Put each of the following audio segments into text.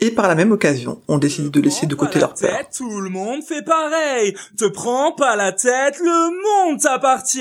Et par la même occasion, on décide de laisser de côté leur peur. Tout le monde fait pareil. Te prends pas la tête, le monde t'appartient.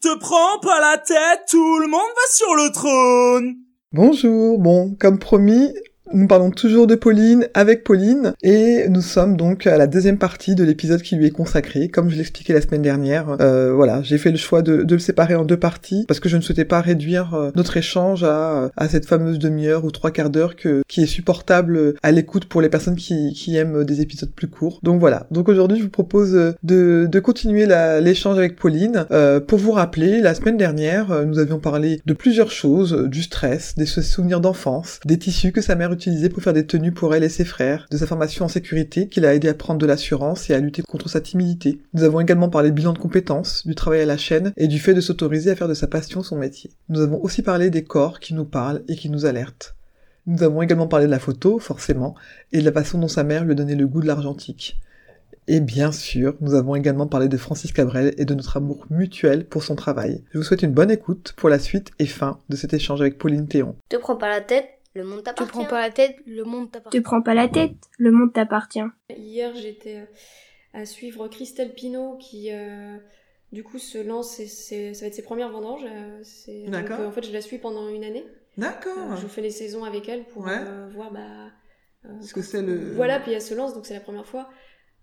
Te prends pas la tête, tout le monde va sur le trône. Bonjour, bon, comme promis, nous parlons toujours de Pauline avec Pauline et nous sommes donc à la deuxième partie de l'épisode qui lui est consacré. Comme je l'expliquais la semaine dernière, euh, voilà, j'ai fait le choix de, de, le séparer en deux parties parce que je ne souhaitais pas réduire euh, notre échange à, à cette fameuse demi-heure ou trois quarts d'heure que qui est supportable à l'écoute pour les personnes qui, qui aiment des épisodes plus courts. Donc voilà. Donc aujourd'hui, je vous propose de, de continuer l'échange avec Pauline euh, pour vous rappeler. La semaine dernière, euh, nous avions parlé de plusieurs choses, du stress, des souvenirs d'enfance, des tissus que sa mère utilisé pour faire des tenues pour elle et ses frères, de sa formation en sécurité qui l'a aidé à prendre de l'assurance et à lutter contre sa timidité. Nous avons également parlé de bilan de compétences, du travail à la chaîne et du fait de s'autoriser à faire de sa passion son métier. Nous avons aussi parlé des corps qui nous parlent et qui nous alertent. Nous avons également parlé de la photo, forcément, et de la façon dont sa mère lui donnait le goût de l'argentique. Et bien sûr, nous avons également parlé de Francis Cabrel et de notre amour mutuel pour son travail. Je vous souhaite une bonne écoute pour la suite et fin de cet échange avec Pauline Théon. Te prends pas la tête, le monde t'appartient. Tu prends pas la tête, le monde t'appartient. Tu prends pas la tête, le monde t'appartient. Hier, j'étais à suivre Christelle Pinault qui, euh, du coup, se lance. C'est, ça va être ses premières vendanges. Euh, D'accord. En fait, je la suis pendant une année. D'accord. Euh, je fais les saisons avec elle pour Ouais. euh, voir bah, euh, Parce que c'est le... Voilà, puis elle se lance, donc c'est la première fois.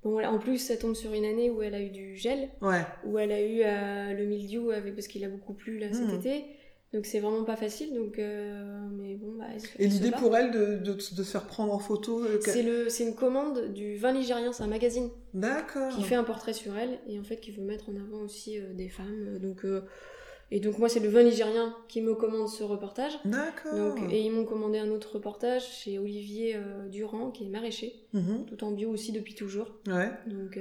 Bon, voilà. En plus, ça tombe sur une année où elle a eu du gel, Ouais. où elle a eu euh, le mildiou avec, parce qu'il a beaucoup plu là, cet Mhm. été. Donc c'est vraiment pas facile. Donc, euh, mais bon, bah, Et l'idée pour elle de, de, de se faire prendre en photo... euh, C'est le, c'est une commande du vin ligérien, c'est un magazine D'accord. qui fait un portrait sur elle et en fait qui veut mettre en avant aussi euh, des femmes. Donc, et donc moi c'est le vin ligérien qui me commande ce reportage. D'accord. Et ils m'ont commandé un autre reportage chez Olivier Durand qui est maraîcher, Mhm. tout en bio aussi depuis toujours. Ouais. Donc,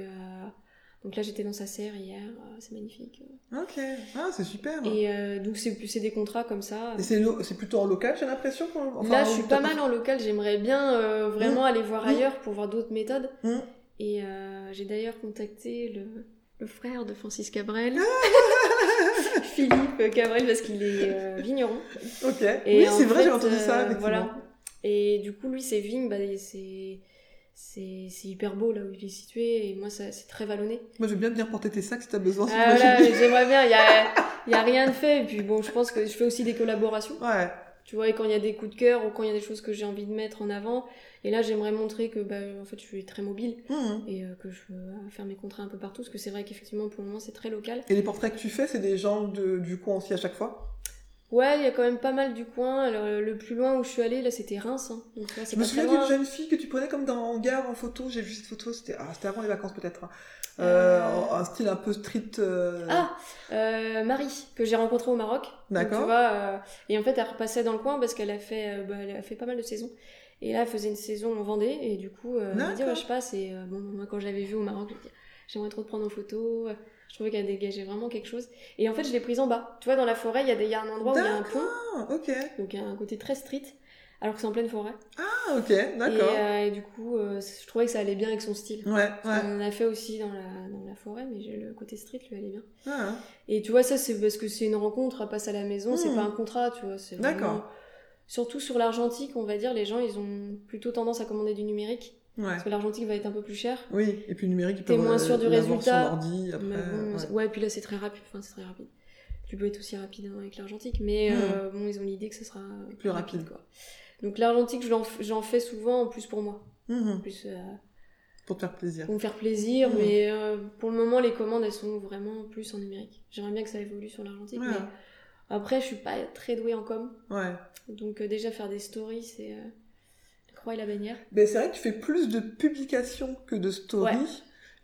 donc là j'étais dans sa serre hier, euh, c'est magnifique. Ok. Ah, c'est super. Et euh, donc c'est des contrats comme ça. Et c'est, plutôt en local, j'ai l'impression enfin, Là, je suis pas mal en local. J'aimerais bien euh, vraiment aller voir Mmh. ailleurs pour voir d'autres méthodes. Mmh. Et euh, j'ai d'ailleurs contacté le, le frère de Francis Cabrel, Philippe Cabrel, parce qu'il est euh, vigneron. Ok. Et oui, c'est vrai, j'ai entendu ça, euh, effectivement. Voilà. Et du coup, lui, ses vignes, bah, c'est c'est c'est hyper beau là où il est situé. Et moi, ça- c'est très vallonné. Moi, je veux bien venir porter tes sacs si t'as besoin. Ah, voilà, j'aimerais bien. Il y a, y a rien de fait. Et puis bon, je pense que je fais aussi des collaborations. Ouais. Tu vois, et quand il y a des coups de cœur ou quand il y a des choses que j'ai envie de mettre en avant. Et là, j'aimerais montrer que, bah, en fait, je suis très mobile Mhm. et euh, que je veux euh, faire mes contrats un peu partout. Parce que c'est vrai qu'effectivement, pour le moment, c'est très local. Et les portraits que tu fais, c'est des gens de, du coin aussi à chaque fois? Ouais, il y a quand même pas mal du coin. Alors, le plus loin où je suis allée, là, c'était Reims. hein. Donc là, Je me souviens d'une jeune fille que tu prenais comme dans un hangar en photo. J'ai vu cette photo, c'était ah, avant les vacances peut-être. hein. Euh, Euh. Un style un peu street. euh, Ah, Marie, que j'ai rencontrée au Maroc. D'accord. Tu vois, et en fait, elle repassait dans le coin parce qu'elle a fait, bah, elle a fait pas mal de saisons. Et là, elle faisait une saison en Vendée, et du coup, elle m'a dit, ouais, je passe. Et bon, moi, quand je l'avais vue au Maroc, j'aimerais trop te prendre en photo. Je trouvais qu'elle dégageait vraiment quelque chose. Et en fait, je l'ai prise en bas. Tu vois, dans la forêt, il y, a des- il y a un endroit où il y a un pont, Ah, ok. donc il y a un côté très street, alors que c'est en pleine forêt. Ah, ok, Et, d'accord. euh, et du coup, euh, je trouvais que ça allait bien avec son style. Ouais, ouais. qu'on en a fait aussi dans la, dans la forêt, mais le côté street lui allait bien. Ah, Et tu vois, ça, c'est parce que c'est une rencontre, elle passe à la maison, c'est Hmm. pas un contrat, tu vois. D'accord. Surtout sur l'argentique, on va dire, les gens, ils ont plutôt tendance à commander du numérique. Ouais. Parce que l'argentique va être un peu plus cher. Oui, et puis le numérique, il T'es peut moins sûr du résultat, Sur l'ordi, après. Bon, ouais. ouais, puis là, c'est très rapide. Enfin, c'est très rapide. Tu peux être aussi rapide hein, avec l'argentique, mais Hmm. euh, bon, ils ont l'idée que ce sera Plus rapide. quoi. Donc l'argentique, j'en fais souvent en plus pour moi. Mhm. En plus, euh, Pour te faire plaisir. pour me faire plaisir, Hmm. mais euh, pour le moment, les commandes, elles sont vraiment plus en numérique. J'aimerais bien que ça évolue sur l'argentique, Ouais. mais après, je suis pas très douée en com. Ouais. Donc déjà faire des stories, c'est croix et la bannière. Ben, c'est vrai que tu fais plus de publications que de stories. Ouais.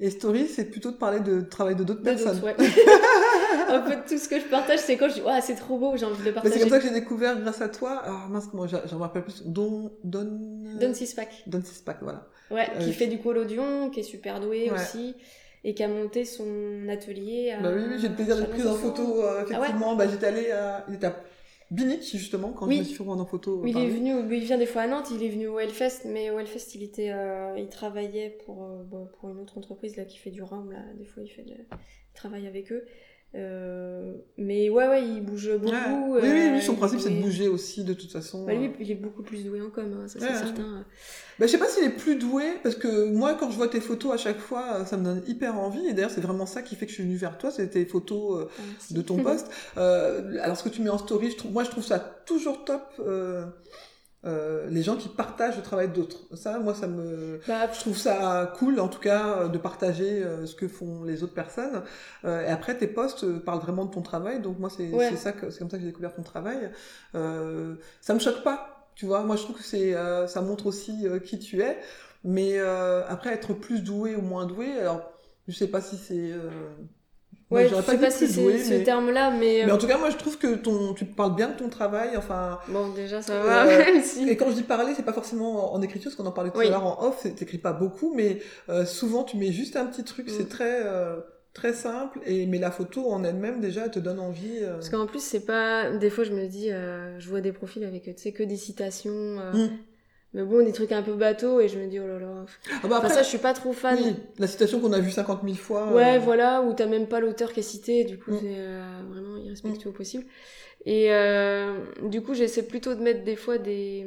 Et story, c'est plutôt de parler de travail de d'autres personnes. ouais. un peu tout ce que je partage, c'est quand je dis ouais c'est trop beau, j'ai envie de le Ben, partager. c'est comme ça que j'ai découvert grâce à toi. Alors mince, moi j'en me rappelle plus. Don, Don. Donne six pack. Don Sixpack, voilà. Ouais, Euh, qui fait du collodion, qui est super doué Ouais. aussi, et qui a monté son atelier à... Bah oui, oui, j'ai le plaisir d'être prise en photo, euh, Ah ouais. Bah, j'étais allée à, il était à Binic, justement, quand Oui. je me suis fait en photo. Oui, il est venu, il vient des fois à Nantes, il est venu au Hellfest, mais au Hellfest, il était, euh, il travaillait pour, euh, bon, pour une autre entreprise là qui fait du rhum là. Des fois, il fait, de- il travaille avec eux. Euh, mais ouais, ouais, il bouge beaucoup. Ouais. Oui, oui, euh, lui, son est principe, c'est de bouger aussi, de toute façon. Bah, lui, il est beaucoup plus doué en com, hein, ça c'est Ouais, certain. Bah, je sais pas s'il est plus doué, parce que moi, quand je vois tes photos à chaque fois, euh, ça me donne hyper envie. Et d'ailleurs, c'est vraiment ça qui fait que je suis venue vers toi, c'est tes photos euh, Ah, de ton poste. Euh, alors, ce que tu mets en story, je trouve, moi, je trouve ça toujours top. Euh, les gens qui partagent le travail d'autres. Ça, moi, ça me, Bah, je trouve ça cool, en tout cas, euh, de partager euh, ce que font les autres personnes. Euh, et après, tes posts parlent vraiment de ton travail. Donc moi, c'est Ouais. ça c'est comme ça que j'ai découvert ton travail. Euh, ça me choque pas, tu vois. Moi, je trouve que c'est euh, ça montre aussi qui tu es. Mais euh, après, être plus doué ou moins doué, alors je sais pas si c'est. Euh... ouais, je sais pas si c'est ce mais... terme-là, mais, mais euh, en tout cas, moi, je trouve que ton, tu parles bien de ton travail. Enfin, bon, déjà, ça Euh, va, même si. et quand je dis parler, c'est pas forcément en, écriture, parce qu'on en parlait tout Oui. à l'heure en off, c'est- t'écris pas beaucoup, mais euh, souvent tu mets juste un petit truc, Mm. c'est très euh, très simple, et mais la photo en elle-même déjà elle te donne envie. euh. Parce qu'en plus, c'est pas. Des fois, je me dis, euh, je vois des profils avec, tu sais, que des citations. euh, Mm. Mais bon, des trucs un peu bateaux, et je me dis, oh là là. Ah bah Enfin, après, ça, je suis pas trop fan. oui, la citation qu'on a vue 50 000 fois. Ouais, euh, voilà, où t'as même pas l'auteur qui est cité, du coup, Mm. c'est euh, vraiment irrespectueux au possible. Et euh, du coup, j'essaie plutôt de mettre des fois des,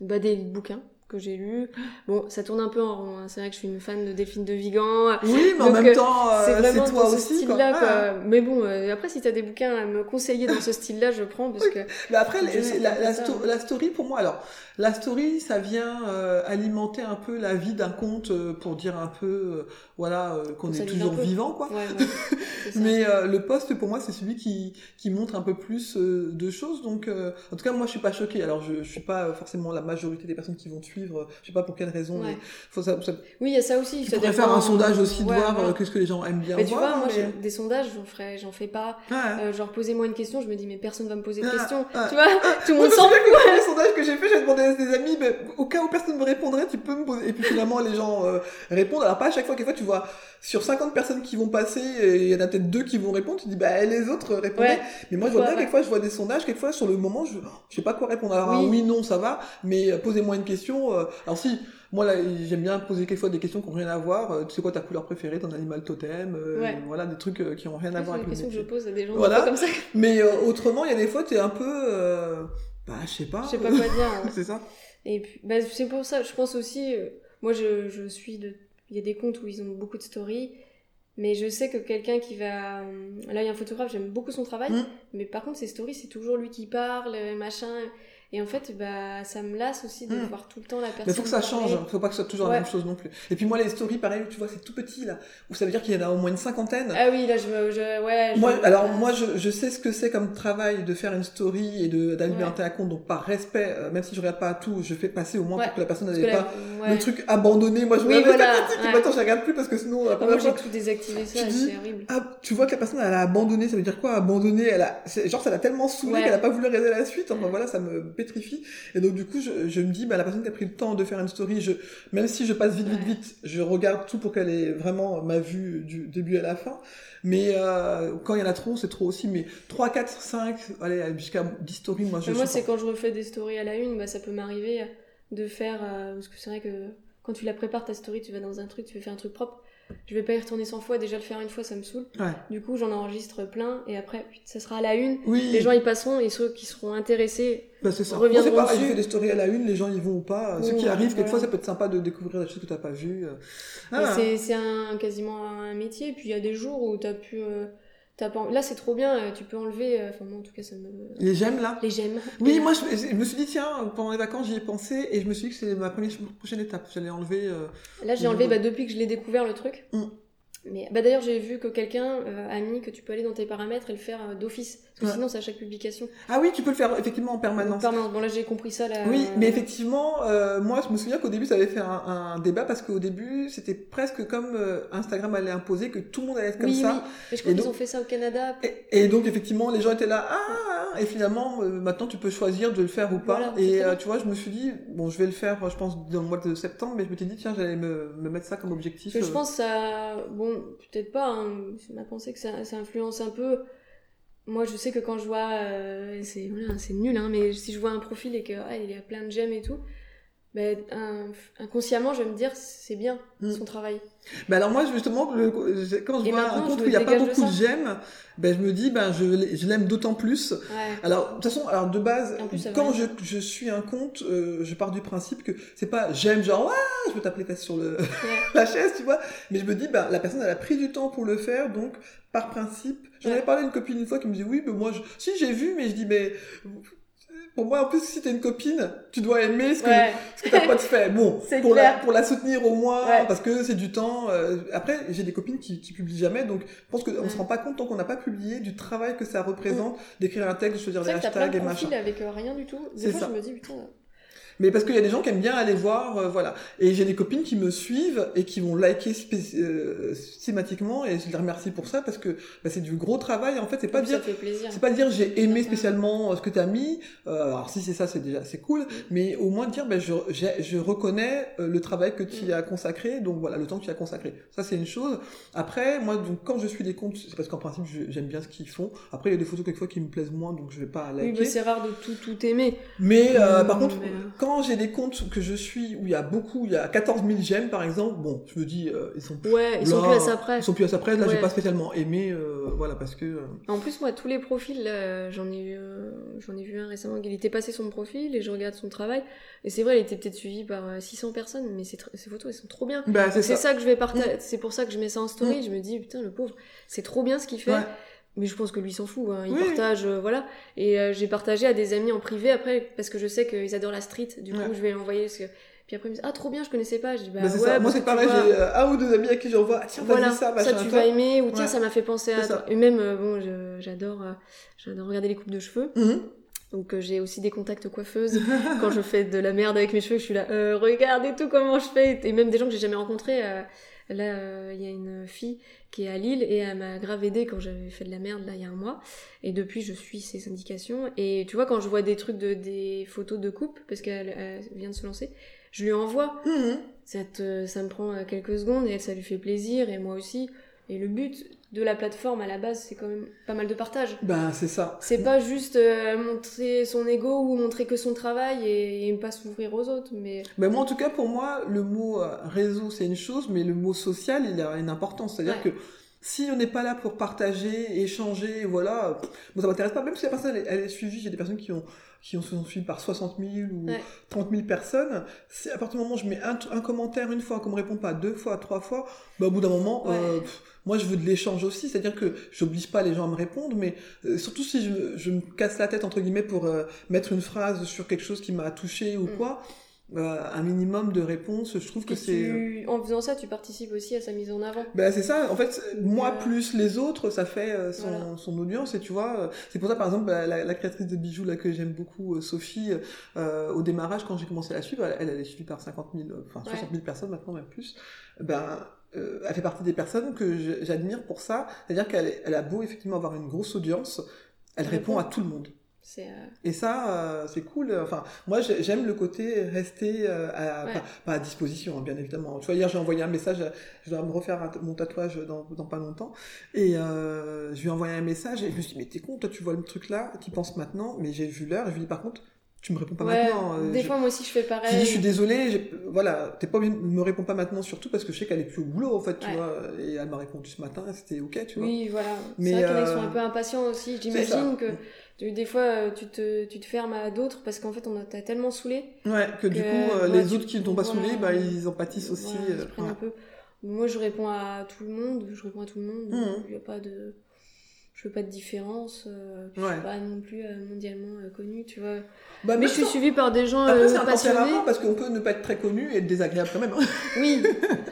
bah, des bouquins que j'ai lus. Bon, ça tourne un peu en rond, hein. c'est vrai que je suis une fan de Delphine de Vigan. Oui, mais en même euh, temps, euh, c'est vraiment toi dans ce aussi. style-là, Ah. Mais bon, euh, après, si t'as des bouquins à me conseiller dans ce style-là, je prends, parce que... Mais après, la, la sto- hein. la story, pour moi, alors, la story, ça vient euh, alimenter un peu la vie d'un conte euh, pour dire un peu, euh, voilà, euh, qu'on est toujours vivant, quoi. Ouais, ouais, c'est ça. Mais euh, le poste, pour moi, c'est celui qui, qui montre un peu plus euh, de choses. Donc, euh, en tout cas, moi, je suis pas choquée. Alors, je, je suis pas euh, forcément la majorité des personnes qui vont te suivre. euh, Je sais pas pour quelle raison. Ouais. mais faut ça, ça- Oui, il y a ça aussi. tu ça pourrais faire un sondage aussi de Ouais, voir voilà. euh, qu'est-ce que les gens aiment bien Mais tu vois, moi, mais- j'ai- des sondages, j'en ferai, j'en fais pas. Ouais. Euh, genre, posez-moi une question, je me dis, mais personne va me poser de Ah, questions. ah, tu vois, tout le monde s'en fout. que le premier sondage que j'ai fait, j'ai demandé à des amis, mais au cas où personne me répondrait, tu peux me poser. Et puis finalement, les gens euh, répondent. Alors pas à chaque fois, quelquefois tu vois sur 50 personnes qui vont passer, il y en a peut-être deux qui vont répondre. Tu dis bah les autres répondaient. Ouais. Mais moi je vois bien, ouais. quelquefois je vois des sondages, quelquefois sur le moment, je, je sais pas quoi répondre. Alors Oui. non, ça va, mais posez-moi une question. Euh, alors si. Moi, là, j'aime bien poser quelquefois des questions qui n'ont rien à voir. Euh, Tu sais quoi ta couleur préférée, ton animal totem, euh, Ouais. voilà, des trucs qui n'ont rien à C'est voir une avec le question que je pose à des gens Voilà. comme ça. Mais autrement, il y a des fois, t'es un peu, bah, je sais pas. Je sais pas quoi dire. hein. C'est ça. Et puis, bah, c'est pour ça, je pense aussi, euh, moi je, je suis de. Il y a des comptes où ils ont beaucoup de stories, mais je sais que quelqu'un qui va. Là, il y a un photographe, j'aime beaucoup son travail, Mm. mais par contre, ses stories, c'est toujours lui qui parle, machin. Et en fait, bah, ça me lasse aussi de Mm. voir tout le temps la personne. Mais faut que ça parler. change, faut pas que ce soit toujours Ouais. la même chose non plus. Et puis moi, les stories, pareil, tu vois, c'est tout petit là, où ça veut dire qu'il y en a au moins une cinquantaine. Ah oui, là, je me. Je, ouais, je- Moi, alors moi, je, je sais ce que c'est comme travail de faire une story et de d'alimenter Ouais. un compte. Donc par respect, euh, même si je regarde pas tout, je fais passer au moins Ouais. pour que la personne n'ait pas le truc abandonné. Moi, je Oui, voilà, et maintenant je regarde plus parce que sinon, la première moi, j'ai fois, tout désactivé ça, c'est horrible. ah, tu vois que la personne elle a abandonné, ça veut dire quoi abandonné Elle a, genre ça l'a tellement saoulé qu'elle a pas voulu regarder la suite. Enfin voilà, ça me pétrifie. Et donc du coup, je, je me dis, bah la personne qui a pris le temps de faire une story, je, même si je passe vite, vite, vite, je regarde tout pour qu'elle ait vraiment ma vue du début à la fin. Mais euh, quand il y en a trop, c'est trop aussi. Mais 3, 4, 5, allez, jusqu'à 10 stories, moi je Mais moi, c'est quand je refais des stories à la une, bah, ça peut m'arriver de faire. euh, parce que c'est vrai que quand tu la prépares ta story, tu vas dans un truc, tu veux faire un truc propre. Je vais pas y retourner 100 fois, déjà le faire une fois, ça me saoule. Ouais. Du coup, j'en enregistre plein et après, ça sera à la une. Oui, Les gens y passeront et ceux qui seront intéressés. bah, c'est ça. Reviendront c'est pareil, dessus. je fais des stories à la une, les gens y vont ou pas. Ceux qui arrivent, quelquefois, voilà. ça peut être sympa de découvrir des choses que t'as pas vues. Ah. c'est- c'est un, quasiment un métier. Et puis il y a des jours où t'as pu. euh, pas... Là, c'est trop bien, euh, tu peux enlever. euh, Enfin, moi, en tout cas, ça me. Les j'aime là? Les j'aime. Oui, moi je, je me suis dit, tiens, pendant les vacances, j'y ai pensé et je me suis dit que c'est ma première prochaine étape. J'allais enlever. euh, Là, j'ai enlevé bah, depuis que je l'ai découvert le truc. Mm. Mais bah d'ailleurs, j'ai vu que quelqu'un euh, a mis que tu peux aller dans tes paramètres et le faire euh, d'office. Parce que Ouais. sinon, c'est à chaque publication. Ah oui, tu peux le faire effectivement en permanence. Permanence. Bon, là, j'ai compris ça. Là, Oui, mais effectivement, euh, moi je me souviens qu'au début ça avait fait un, un débat parce qu'au début c'était presque comme euh, Instagram allait imposer que tout le monde allait être comme oui, ça. oui. Mais je crois qu'ils ont fait ça au Canada. Et, et donc effectivement les gens étaient là, ah, ah, et finalement euh, maintenant tu peux choisir de le faire ou pas. Voilà, et tu vois, je me suis dit, bon je vais le faire je pense dans le mois de septembre, mais je m'étais dit tiens j'allais me, me mettre ça comme objectif. Je pense que ça, bon, peut-être pas, hein, c'est ma pensée que ça, ça influence un peu. Moi, je sais que quand je vois, euh, c'est voilà, c'est nul, hein, mais si je vois un profil et que ah, il y a plein de j'aime et tout, ben, un- inconsciemment, je vais me dire c'est bien Mm. son travail. Bah alors moi justement le- quand je Et vois un compte où il n'y a pas de beaucoup de j'aime, ben je me dis ben je, je l'aime d'autant plus. Ouais. Alors de toute façon alors de base plus, quand je, je suis un compte euh, je pars du principe que c'est pas j'aime genre ouais je veux taper les fesses sur le Ouais. la chaise tu vois mais je me dis ben la personne elle a pris du temps pour le faire donc par principe j'en avais parlé à une copine une fois qui me dit oui mais moi je... si j'ai vu mais je dis mais pour moi en plus si t'es une copine tu dois aimer ce que Ouais. ce que ta pote fait. Bon, pour la, pour la soutenir au moins, Ouais. parce que c'est du temps. euh, après, j'ai des copines qui, qui publient jamais, donc je pense qu'on Ouais. se rend pas compte tant qu'on n'a pas publié du travail que ça représente d'écrire un texte, de choisir plein hashtags et machin. avec euh, rien du tout. Des fois, ça. je me dis, putain, Mais parce qu'il y a des gens qui aiment bien aller voir, euh, voilà. Et j'ai des copines qui me suivent et qui vont liker euh, systématiquement, et je les remercie pour ça parce que bah, c'est du gros travail. En fait, c'est pas ça dire. C'est pas dire j'ai aimé spécialement euh, ce que t'as mis. Euh, alors si c'est ça, c'est déjà c'est cool. Mais au moins dire ben je je reconnais euh, le travail que tu as consacré. Donc voilà le temps que tu as consacré. Ça c'est une chose. Après moi donc quand je suis des comptes c'est parce qu'en principe j'aime bien ce qu'ils font. Après il y a des photos quelquefois qui me plaisent moins donc je vais pas Oui, liker. bah, c'est rare de tout, tout aimer. mais euh, par contre mais, euh, quand j'ai des comptes que je suis où il y a beaucoup il y a 14 000 j'aime par exemple bon je me dis euh, ils sont Ouais, ils sont plus à ça près. ils sont plus à ça près. Là j'ai pas spécialement aimé euh, voilà parce que euh, En plus, moi, tous les profils, là, j'en ai, vu, euh, j'en ai vu un récemment, il était passé son profil et je regarde son travail. Et c'est vrai, il était peut-être suivi par euh, 600 personnes, mais ces, photos, elles sont trop bien. bah, c'est ça. ça. que je vais partager. C'est pour ça que je mets ça en story. Je me dis, putain, le pauvre, c'est trop bien ce qu'il fait. Ouais. Mais je pense que lui s'en fout. hein. Il Oui, partage, euh, voilà. Et euh, j'ai partagé à des amis en privé après parce que je sais qu'ils adorent la street. Du coup, Ouais. je vais que... Puis après, ils me disent, ah, trop bien, je connaissais pas. Je dis, bah, Bah, ouais, ça. Moi, c'est pareil, tu j'ai euh, un ou deux amis à qui j'envoie, ah, tiens, voilà, ça, machin, tu toi. vas aimer, ou tiens, Ouais. ça m'a fait penser à ça. toi. Et même, euh, bon, j'adore, j'adore regarder les coupes de cheveux. Mhm. Donc euh, j'ai aussi des contacts coiffeuses. Quand je fais de la merde avec mes cheveux, je suis là, euh, regardez tout comment je fais. Et même des gens que j'ai jamais rencontrés. euh, là, euh, il y a une fille qui est à Lille et elle m'a grave aidée quand j'avais fait de la merde là il y a un mois. Et depuis, je suis ses indications. Et tu vois, quand je vois des trucs de des photos de coupe, parce qu'elle elle vient de se lancer, je lui envoie. Ça, te- ça me prend euh, quelques secondes et ça lui fait plaisir et moi aussi. Et le but de la plateforme à la base, c'est quand même pas mal de partage. Ben, c'est ça. C'est pas juste euh, montrer son ego ou montrer que son travail et, pas s'ouvrir aux autres, mais Ben, moi, en tout cas, pour moi, le mot euh, réseau, c'est une chose, mais le mot social, il a une importance. C'est-à-dire Ouais. que si on n'est pas là pour partager, échanger, voilà, moi, ça m'intéresse pas. Même si la personne, elle, elle est suivie, j'ai des personnes qui ont, qui ont, sont suivies par 60 000 ou Ouais. 30 000 personnes. Si à partir du moment où je mets un, un commentaire une fois, qu'on me répond pas deux fois, trois fois, ben, au bout d'un moment, Ouais. euh, pff, moi, je veux de l'échange aussi. C'est-à-dire que j'oblige pas les gens à me répondre, mais euh, surtout si je, je me casse la tête, entre guillemets, pour euh, mettre une phrase sur quelque chose qui m'a touché ou Mm. quoi, euh, un minimum de réponses, je trouve que c'est... euh, en faisant ça, tu participes aussi à sa mise en avant. Ben c'est ça, en fait, moi euh, plus les autres, ça fait euh, son, Voilà. son audience, et tu vois, c'est pour ça par exemple, la, la- créatrice de bijoux là que j'aime beaucoup, Sophie, euh, au démarrage, quand j'ai commencé à la suivre, elle, elle est suivie par 50 000, euh, enfin Ouais. 60 000 personnes maintenant, même plus, ben, euh, elle fait partie des personnes que j'admire pour ça, c'est-à-dire qu'elle elle a beau effectivement avoir une grosse audience, elle Elle répond répond. à tout le monde. Euh, Et ça, euh, c'est cool. Enfin, moi, j'ai- j'aime le côté rester euh, à, Ouais. pas, pas à disposition, hein, bien évidemment. Tu vois, hier, j'ai envoyé un message. Je dois me refaire mon tatouage dans, dans pas longtemps. Et euh, je lui ai envoyé un message et je me suis dit, mais t'es con, toi, tu vois le truc là, tu penses maintenant. Mais j'ai vu l'heure et je lui ai dit, par contre, tu me réponds pas ouais, maintenant. euh, des je- fois, moi aussi, je fais je pareil. lui dis, je suis désolé, j'ai- voilà, t'es pas obligé de me répondre pas maintenant, surtout parce que je sais qu'elle est plus au boulot, en fait, tu Ouais. vois. Et elle m'a répondu ce matin, c'était ok, tu vois. Oui, voilà. Mais, C'est vrai qu'il y en a qui sont euh, un peu impatients aussi. J'imagine que tu- des fois, euh, tu te, tu te fermes à d'autres parce qu'en fait, on t'a tellement saoulé. Ouais, que du coup, euh, les autres qui ne t'ont pas voilà. saoulé, bah, ils en pâtissent aussi. Voilà, ils euh, prennent ouais. un peu. Moi, je réponds à tout le monde. Je réponds à tout le monde. Mhm. Il y a pas de. Je veux pas de différence. euh, Ouais. Je suis pas non plus euh, mondialement euh, connue, tu vois. Bah, Mais même je suis suivie par des gens Après, euh, un passionnés. tempérament parce qu'on peut ne pas être très connu et être désagréable quand même. hein. Oui.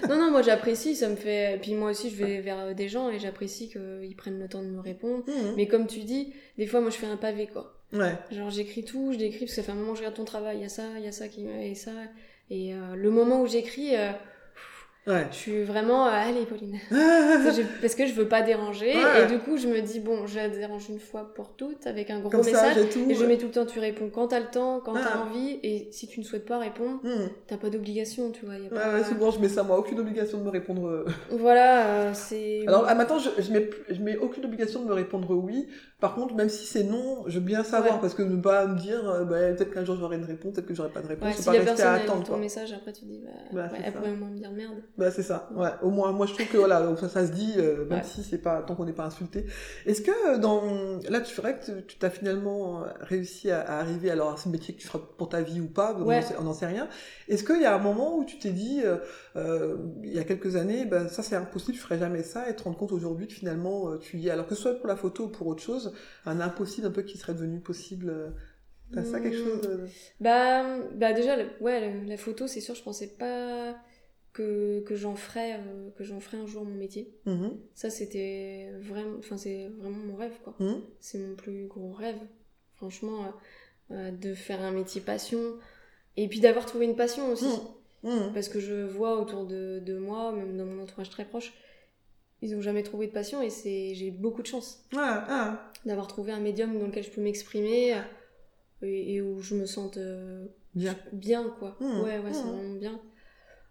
Non, non, moi j'apprécie, ça me fait. Puis moi aussi, je vais vers des gens et j'apprécie qu'ils prennent le temps de me répondre. Mhm. Mais comme tu dis, des fois, moi je fais un pavé, quoi. Ouais. Genre j'écris tout, je décris, parce que ça fait un moment que je regarde ton travail, il y a ça, il y a ça, qui... et ça. Et le moment où j'écris, Ouais. je suis vraiment. euh, allez, Pauline. Parce que je veux pas déranger. Ouais. Et du coup, je me dis, bon, je la dérange une fois pour toutes, avec un gros Comme message. tout. et je mets tout le temps, tu réponds quand t'as le temps, quand t'as Ah. envie. Et si tu ne souhaites pas répondre, Mhm. t'as pas d'obligation, tu vois. y a Ouais, pas... ouais, souvent je mets ça moi, aucune obligation de me répondre. euh. Voilà, euh, c'est. Alors ah, maintenant je, je mets je mets aucune obligation de me répondre oui. Par contre même si c'est non, je veux bien savoir Ouais. parce que ne pas me dire euh, bah, peut-être qu'un jour j'aurai une réponse, peut-être que j'aurai pas de réponse, Ouais, si pas la personne à attendre ton quoi. message, après tu dis, bah, Bah, ouais, elle ça. pourrait au moins me dire merde. Bah c'est ça. Ouais. Au moins moi je trouve que voilà donc ça, ça se dit euh, même si c'est pas tant qu'on n'est pas insulté. Est-ce que euh, dans là tu ferais que tu- t'as finalement réussi à, à arriver alors à ce métier que tu feras pour ta vie ou pas, on n'en sait rien. Est-ce qu'il y a un moment où tu t'es dit euh, euh, il y a quelques années ben ça c'est impossible, je ferais jamais ça et te rendre compte aujourd'hui que finalement tu y es alors que ce soit pour la photo ou pour autre chose, un impossible un peu qui serait devenu possible. euh, T'as ça quelque Hmm. chose euh, Bah, bah déjà, le- ouais, le- la photo, c'est sûr, je pensais pas que, que j'en ferais, euh, que j'en ferais un jour mon métier. mhm, Ça, c'était vraiment, enfin, c'est vraiment mon rêve, quoi. mhm. C'est mon plus gros rêve, franchement, euh, euh, de faire un métier passion. Et puis d'avoir trouvé une passion aussi. Mhm. Parce que je vois autour de, de moi, même dans mon entourage très proche, ils ont jamais trouvé de passion et c'est, j'ai beaucoup de chance Ah, ah, d'avoir trouvé un médium dans lequel je peux m'exprimer et, et où je me sente euh, bien. bien, quoi. Mmh, Ouais, ouais, c'est mmh. vraiment bien.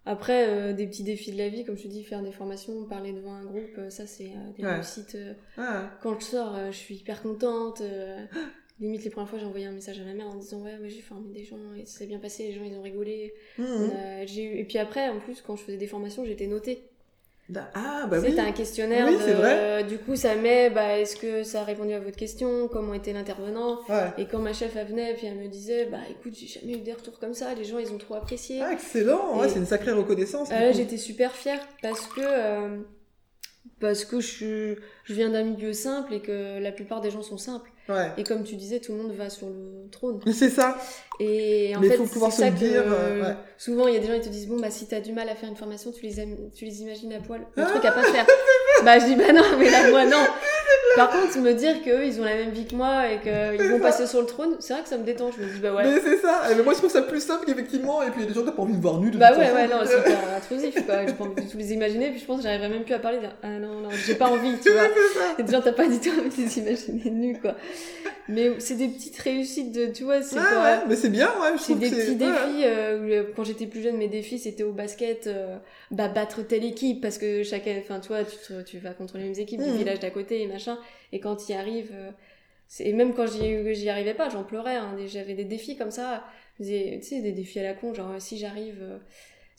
Après, euh, des petits défis de la vie, comme je te dis, faire des formations, parler devant un groupe, euh, ça c'est euh, des Ouais. réussites. Ah, quand je sors, je suis hyper contente. limite, les premières fois, j'ai envoyé un message à ma mère en disant Ouais, ouais j'ai formé des gens et ça s'est bien passé, les gens ils ont rigolé. a- j'ai eu... Et puis après, en plus, quand je faisais des formations, j'étais notée. Da- Ah, bah oui. t'as un questionnaire. Oui, de- c'est vrai. Du coup, ça met bah, est-ce que ça a répondu à votre question? Comment était l'intervenant? Ouais. Et quand ma chef elle venait, puis elle me disait Bah écoute, j'ai jamais eu des retours comme ça, les gens ils ont trop apprécié. Ah, excellent, ouais, c'est une sacrée reconnaissance. Euh, j'étais super fière parce que euh, parce que je, suis- je viens d'un milieu simple et que la plupart des gens sont simples. Ouais. Et comme tu disais, tout le monde va sur le trône. C'est ça. Et en Mais fait, faut pouvoir se ça le que dire, euh, ouais. souvent il y a des gens qui te disent bon bah si t'as du mal à faire une formation, tu les am- tu les imagines à poil. Le Ah, truc à pas faire. bah je dis bah non, mais là moi non. Par contre, me dire qu'eux ils ont la même vie que moi et qu'ils vont ça. passer sur le trône, c'est vrai que ça me détend. Je me dis bah ouais. Mais c'est ça. Mais moi, je trouve ça plus simple qu'effectivement. Et puis, il y a des gens qui n'ont pas envie de voir nu. de Bah ouais, façon. ouais, non, c'est hyper intrusif, quoi. J'ai pas envie de tous les imaginer, puis je pense que j'arriverais même plus à parler, dire, ah non, non, j'ai pas envie, tu vois. Et déjà, t'as pas du tout envie de les imaginer nus, quoi. Mais c'est des petites réussites de, tu vois, c'est Ouais, mais c'est bien, ouais. Je C'est des que petits défis. euh, euh, quand j'étais plus jeune, mes défis c'était au basket, euh, bah, battre telle équipe parce que chacun, enfin, tu vois, tu, te- tu vas contre les mêmes équipes du Mhm. village d'à côté et machin. Et quand tu y arrives, euh, c'est- et même quand j'y arrivais pas, j'en pleurais. Hein, J'avais des défis comme ça. Tu sais, des défis à la con, genre si j'arrive.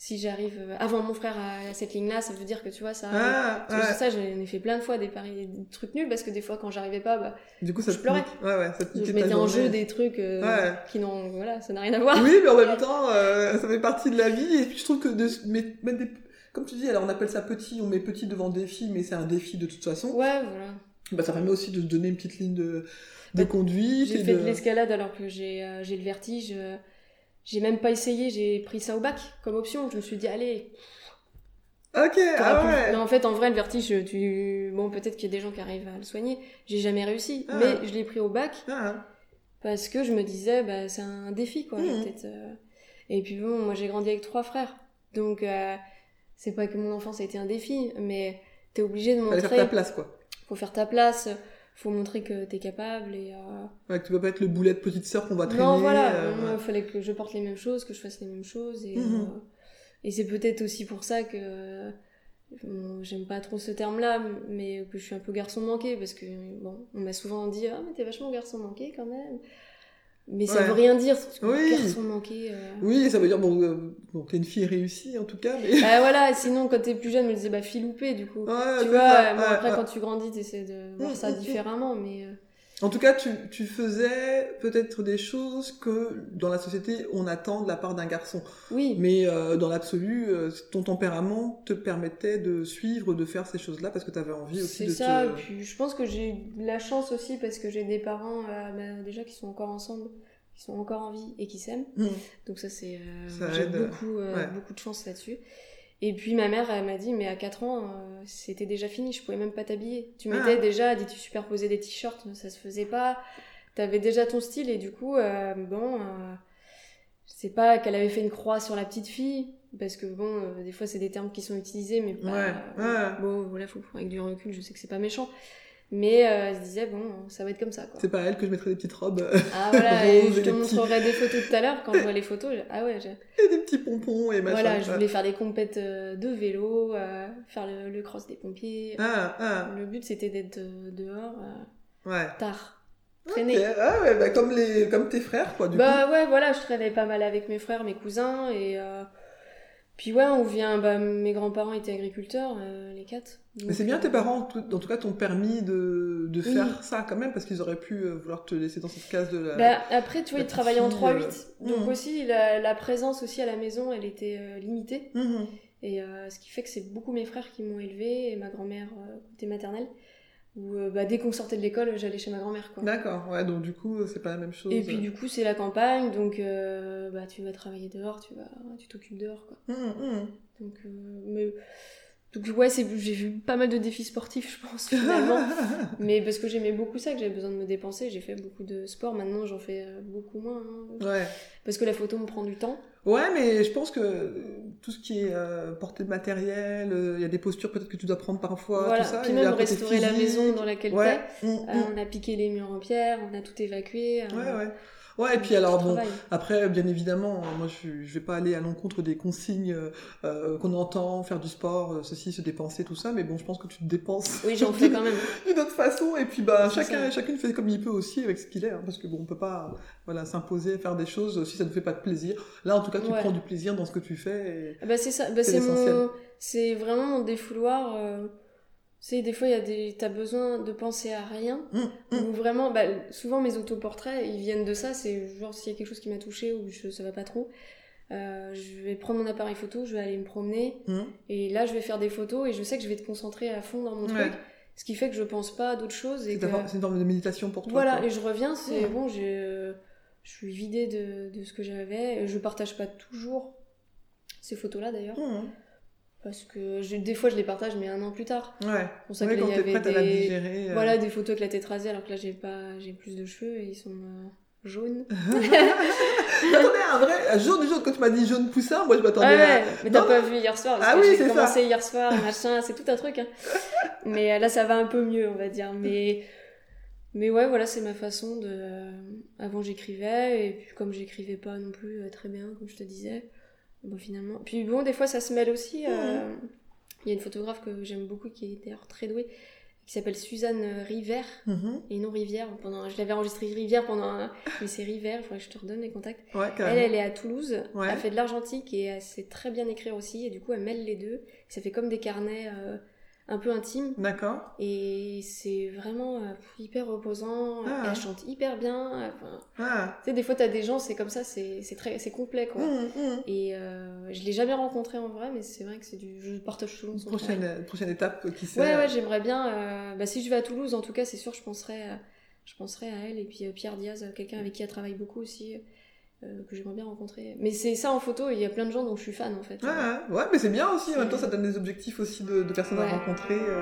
Si j'arrive euh, avant mon frère à, cette ligne-là, ça veut dire que tu vois ça. arrive. Ah, ouais. ça, j'en ai fait plein de fois des paris, des trucs nuls parce que des fois quand j'arrivais pas, bah, Du coup, ça je pleurais. Ouais, ouais, ça te je mettais en jeu des trucs euh, Ouais. qui n'ont, voilà, ça n'a rien à voir. Oui, mais en même temps, euh, ça fait partie de la vie. Et puis, je trouve que de mettre des. Comme tu dis, alors on appelle ça petit, on met petit devant défi, mais c'est un défi de toute façon. Ouais, voilà. Bah, ça permet aussi de se donner une petite ligne de, de Bah, conduite. J'ai fait de... de l'escalade alors que j'ai euh, j'ai le vertige. J'ai même pas essayé, j'ai pris ça au bac comme option. Je me suis dit, allez. Ok, ah ouais. Mais en fait, en vrai, le vertige, tu. Bon, peut-être qu'il y a des gens qui arrivent à le soigner. J'ai jamais réussi. Ah. Mais je l'ai pris au bac Ah, parce que je me disais, bah, c'est un défi, quoi. Peut-être, euh. Et puis bon, moi j'ai grandi avec trois frères. Donc, euh, c'est pas que mon enfance a été un défi, mais t'es obligé de montrer. faire ta place, quoi. Faut faire ta place, faut montrer que t'es capable et. euh, Ouais, que tu peux pas être le boulet de petite sœur qu'on va traîner. Non, voilà, euh, moi, ouais. il fallait que je porte les mêmes choses, que je fasse les mêmes choses. Et, Mhm. euh, et c'est peut-être aussi pour ça que bon, j'aime pas trop ce terme-là, mais que je suis un peu garçon manqué, parce que bon, on m'a souvent dit Ah, mais t'es vachement garçon manqué quand même. Mais ça Ouais. veut rien dire, Oui. garçon manqué. euh. Oui, ça veut dire, bon, euh, bon t'es une fille réussie en tout cas, mais. Bah voilà, sinon quand t'es plus jeune, on me disait bah fille loupée du coup. Ouais, tu vois, ça, bon, ouais, après quand tu grandis, t'essaies de voir ça différemment, mais. euh, En tout cas, tu, tu faisais peut-être des choses que dans la société on attend de la part d'un garçon. Oui. Mais euh, dans l'absolu, euh, ton tempérament te permettait de suivre, de faire ces choses-là parce que tu avais envie aussi C'est de ça, te... et puis je pense que j'ai eu de la chance aussi parce que j'ai des parents euh, bah, déjà qui sont encore ensemble, qui sont encore en vie et qui s'aiment. Mmh. Donc ça c'est j'ai beaucoup ouais. beaucoup de chance là-dessus. Et puis ma mère elle m'a dit mais à 4 ans euh, c'était déjà fini, je pouvais même pas t'habiller. Tu Ah. mettais déjà des tu superposais des t-shirts, ça se faisait pas. T'avais déjà ton style et du coup euh, bon euh, je sais pas qu'elle avait fait une croix sur la petite fille parce que bon euh, des fois c'est des termes qui sont utilisés mais pas Ouais, ouais. bon voilà faut avec du recul, je sais que c'est pas méchant. Mais euh, elle se disait bon ça va être comme ça quoi. C'est pas à elle que je mettrais des petites robes Ah voilà, et je te petits, montrerai des photos tout à l'heure quand je vois les photos. je- Ah ouais, j'ai- et des petits pompons et machin. voilà, je voulais faire des compètes euh, de vélo, euh, faire le, le cross des pompiers. Ah, ah, Le but c'était d'être dehors euh, ouais. tard, traîner. Ah ouais, bah comme, les, comme tes frères, quoi, du bah ouais, voilà, je traînais pas mal avec mes frères, mes cousins et puis ouais, on vient. Bah mes grands-parents étaient agriculteurs, euh, les quatre. Mais c'est bien, euh, tes parents, en tout- cas, t'ont permis de, de Oui. faire ça quand même, parce qu'ils auraient pu euh, vouloir te laisser dans cette case de la... Bah, après, tu vois, ils travaillaient en petite 3-8. fille, Donc mhm. aussi, la, la présence aussi à la maison, elle était euh, limitée. Mhm. Et ce qui fait que c'est beaucoup mes frères qui m'ont élevée et ma grand-mère côté maternelle. Où euh, bah, dès qu'on sortait de l'école, j'allais chez ma grand-mère. quoi. D'accord, ouais, donc du coup, c'est pas la même chose. Et puis du coup, c'est la campagne, donc euh, bah, tu vas travailler dehors, tu vas, tu t'occupes dehors. Quoi. Mhm, mhm. Donc, euh, mais... donc ouais, c'est... j'ai vu pas mal de défis sportifs, je pense, finalement. mais parce que j'aimais beaucoup ça, que j'avais besoin de me dépenser, j'ai fait beaucoup de sport. Maintenant, j'en fais euh, beaucoup moins. hein. ouais. Parce que la photo me prend du temps. Ouais, mais je pense que euh, tout ce qui est euh, portée de matériel, euh, il y a des postures peut-être que tu dois prendre parfois, voilà. tout ça. Puis même restaurer la maison dans laquelle Ouais. t'es. Mm, Euh, mm. on a piqué les murs en pierre, on a tout évacué. Ouais, ouais. Ouais, et puis tout alors bon, travail. après, bien évidemment, euh, moi je, je vais pas aller à l'encontre des consignes euh, euh, qu'on entend, faire du sport, euh, ceci, se dépenser, tout ça, mais bon, je pense que tu te dépenses Oui, j'en fais quand même. d'une autre façon, et puis bah, chacun, ça. chacune fait comme il peut aussi avec ce qu'il est, hein, parce que bon, on peut pas voilà, s'imposer, faire des choses si ça ne fait pas de plaisir. Là, en tout cas, tu Ouais. prends du plaisir dans ce que tu fais. Et... Ah Bah c'est ça, bah C'est mon, c'est vraiment mon défouloir. Euh... Tu sais, des fois, il y a des, t'as besoin de penser à rien. Hum, hum. Ou vraiment, bah, souvent mes autoportraits, ils viennent de ça. C'est genre s'il y a quelque chose qui m'a touché ou je, ça va pas trop, euh, je vais prendre mon appareil photo, je vais aller me promener Hum. et là je vais faire des photos et je sais que je vais te concentrer à fond dans mon Ouais. truc, ce qui fait que je pense pas à d'autres choses et C'est que ta- c'est une forme de méditation pour toi. voilà quoi. et je reviens, c'est bon, j'ai, euh, je suis vidée de, de ce que j'avais. Je partage pas toujours ces photos-là d'ailleurs. Parce que je- des fois je les partage mais un an plus tard. Ouais. pour ça Ouais, que quand y avait prête à la des- digérer. euh. Voilà des photos avec la tête rasée alors que là j'ai pas j'ai plus de cheveux et ils sont euh, jaunes. Attendez, un vrai jaune, jaune, quand tu m'as dit jaune poussin, moi je m'attendais Ouais, à... mais t'as pas vu hier soir parce Ah que oui, j'ai commencé hier soir machin, c'est tout un truc. hein. Mais euh, là ça va un peu mieux on va dire mais mais ouais voilà c'est ma façon de euh, avant j'écrivais et puis comme j'écrivais pas non plus très bien comme je te disais bon finalement puis bon des fois ça se mêle aussi euh, il y a une photographe que j'aime beaucoup qui est d'ailleurs très douée qui s'appelle Suzanne River Mhm. et non Rivière. Pendant, je l'avais enregistré Rivière pendant un... Mais c'est Rivière, il faudrait que je te redonne les contacts. Ouais, Elle, elle est à Toulouse, Ouais. elle fait de l'argentique et elle sait très bien écrire aussi. Et du coup, elle mêle les deux. Ça fait comme des carnets euh, un peu intimes. D'accord. Et c'est vraiment euh, hyper reposant. Ah. Elle chante hyper bien. Enfin, Ah. tu sais, des fois, t'as des gens, c'est comme ça, c'est très c'est complet, quoi. Hum, hum. Et euh, je l'ai jamais rencontré en vrai, mais c'est vrai que c'est du... Je partage souvent son travail. Prochaine, prochaine étape, euh, qui sait. Ouais, ouais, j'aimerais bien. euh, bah, si je vais à Toulouse, en tout cas, c'est sûr, je penserai, à- je penserai à elle. Et puis euh, Pierre Diaz, euh, quelqu'un avec qui elle travaille beaucoup aussi, euh, que j'aimerais bien rencontrer. Mais c'est ça en photo, il y a plein de gens dont je suis fan en fait. Ouais, ouais, ouais, mais c'est bien aussi, en même temps ça donne des objectifs aussi de, de personnes à rencontrer. euh.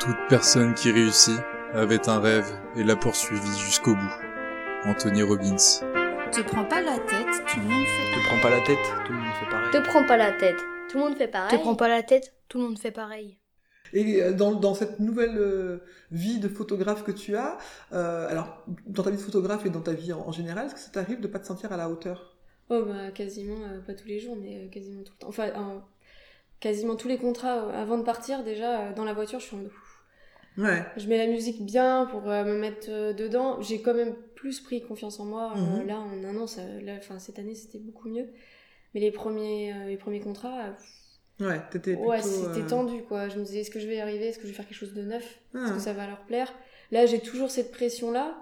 Toute personne qui réussit avait un rêve et l'a poursuivi jusqu'au bout. Anthony Robbins. Te prends pas la tête, tout le monde fait. Te prends pas la tête, tout le monde fait pareil. Te prends pas la tête. Tout le monde fait pareil. Te prends pas la tête, tout le monde fait pareil. Et euh, dans, dans cette nouvelle euh, vie de photographe que tu as, euh, alors dans ta vie de photographe et dans ta vie en, en général, est-ce que ça t'arrive de pas te sentir à la hauteur? Oh bah quasiment, euh, pas tous les jours, mais quasiment tout le temps. Enfin, euh, quasiment tous les contrats avant de partir, déjà dans la voiture, je suis en mode, Ouais. Je mets la musique bien pour me mettre dedans. J'ai quand même plus pris confiance en moi. Mhm. là, en un an, ça, là, enfin, cette année, c'était beaucoup mieux. Mais les premiers, les premiers contrats, Ouais, t'étais. Ouais, c'était euh, tendu, quoi. Je me disais, est-ce que je vais y arriver? Est-ce que je vais faire quelque chose de neuf? Est-ce Ah, que ça va leur plaire? Là, j'ai toujours cette pression-là,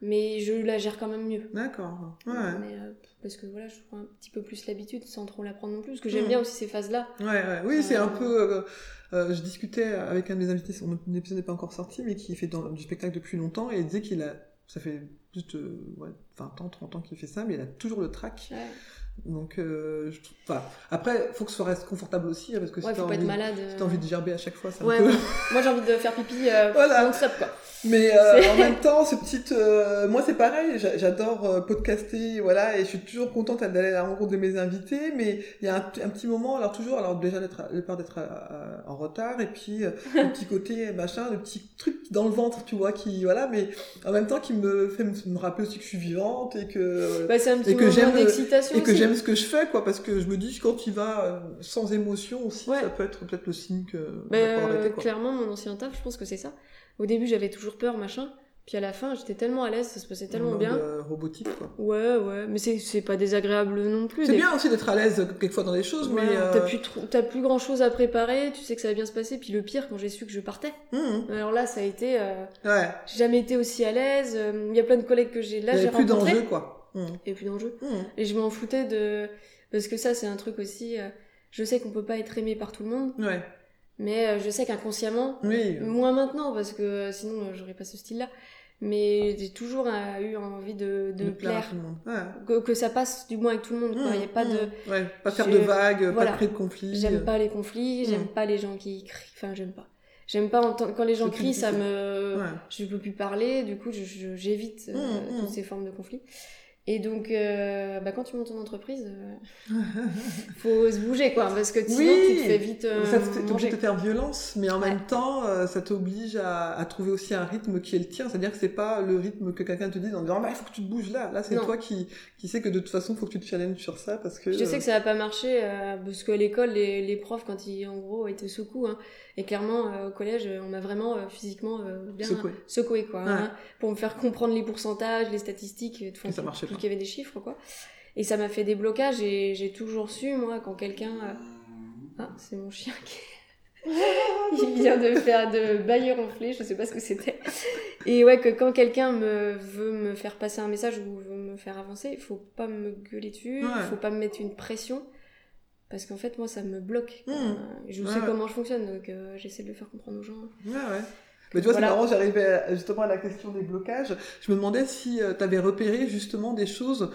mais je la gère quand même mieux. D'accord. Ouais. Mais, euh, parce que voilà, je prends un petit peu plus l'habitude sans trop la prendre non plus. Parce que j'aime Mm. bien aussi ces phases-là. Ouais, ouais. Oui, c'est un peu. euh, euh, je discutais avec un de mes invités, son épisode n'est pas encore sorti, mais qui fait dans- du spectacle depuis longtemps, et il disait qu'il a. Ça fait plus de ouais, 20 ans, 30 ans qu'il fait ça, mais il a toujours le trac. Ouais, Donc, euh, je trouve. Enfin, après, faut que ce reste confortable aussi, hein, parce que si ouais t'as pas être envie, si euh. t'as envie de gerber à chaque fois, un Ouais, peu. Moi, j'ai envie de faire pipi euh, Voilà. non-stop, quoi. Mais euh, en même temps, ce petit, euh, moi c'est pareil, j'a- j'adore euh, podcaster, voilà, et je suis toujours contente d'aller à la rencontre de mes invités. Mais il y a un, un petit moment, alors toujours, alors déjà d'être, de peur d'être en retard, et puis euh, le petit côté machin, le petit truc dans le ventre, tu vois, qui voilà, mais en même temps qui me fait me, me rappeler aussi que je suis vivante et que Bah, c'est un petit et que moment j'aime d'excitation et que aussi. j'aime ce que je fais, quoi, parce que je me dis quand tu vas euh, sans émotion aussi, Ouais. ça peut être peut-être le signe que Bah, euh, arrêter, quoi. clairement, mon ancien taf, je pense que c'est ça. Au début, j'avais toujours peur, machin. Puis à la fin, j'étais tellement à l'aise, ça se passait En tellement bien. euh, robotique, quoi. Ouais, ouais, mais c'est c'est pas désagréable non plus. C'est Des- bien aussi d'être à l'aise quelquefois dans les choses, mais Voilà, euh, T'as plus, t'as plus grand chose à préparer, tu sais que ça va bien se passer. Puis le pire, quand j'ai su que je partais. hum, Alors là, ça a été. euh, ouais, j'ai jamais été aussi à l'aise. euh, Il y a plein de collègues que j'ai il là, y j'ai plus d'enjeu, quoi. Hum, Et plus d'enjeux. hum. Et je m'en foutais de. Parce que ça, c'est un truc aussi. euh, Je sais qu'on peut pas être aimé par tout le monde, Ouais, mais euh, je sais qu'inconsciemment, oui. Moins maintenant, parce que euh, sinon euh, j'aurais pas ce style-là. Mais j'ai toujours euh, eu envie de, de, de plaire. Ouais. Que, que ça passe du moins avec tout le monde. quoi. Il y a pas de. Hum, Ouais, pas faire Je- de vagues, voilà. pas créer de conflits. J'aime pas les conflits, j'aime Mm. pas les gens qui crient. Enfin, j'aime pas. J'aime pas entendre... quand les gens crient, ça me. Ouais. Je peux plus parler, du coup je- je- j'évite euh, Mm, mm. toutes ces formes de conflits. Et donc, euh, bah, quand tu montes ton entreprise, euh, faut se bouger quoi, parce que sinon Oui. tu te fais vite euh, ça te- manger. de te faire violence, mais en Ouais. même temps, euh, ça t'oblige à, à trouver aussi un rythme qui est le tien. C'est-à-dire que c'est pas le rythme que quelqu'un te dit en disant, bah, il faut que tu te bouges là. Là, c'est toi qui, qui sais que de toute façon, faut que tu te challenges sur ça parce que. Je sais euh, que ça va pas marcher parce qu'à l'école, les, les profs, quand ils en gros étaient secoués, hein, et clairement euh, au collège, euh, on m'a vraiment euh, physiquement bien Secoué. secoué, quoi, Ouais. hein, pour me faire comprendre les pourcentages, les statistiques, euh, Et ça qu'il y avait des chiffres, quoi. Et ça m'a fait des blocages et j'ai toujours su, moi, quand quelqu'un. Ah, c'est mon chien qui. Il vient de faire de bailler ronfler, je sais pas ce que c'était. Et ouais, que quand quelqu'un me veut me faire passer un message ou veut me faire avancer, il faut pas me gueuler dessus, il Ouais. faut pas me mettre une pression. Parce qu'en fait, moi, ça me bloque. Mmh. Je Ouais, sais ouais. comment je fonctionne, donc euh, j'essaie de le faire comprendre aux gens. Ouais, ouais. Mais tu vois, Voilà. c'est marrant, j'arrivais justement à la question des blocages. Je me demandais si tu avais repéré justement des choses,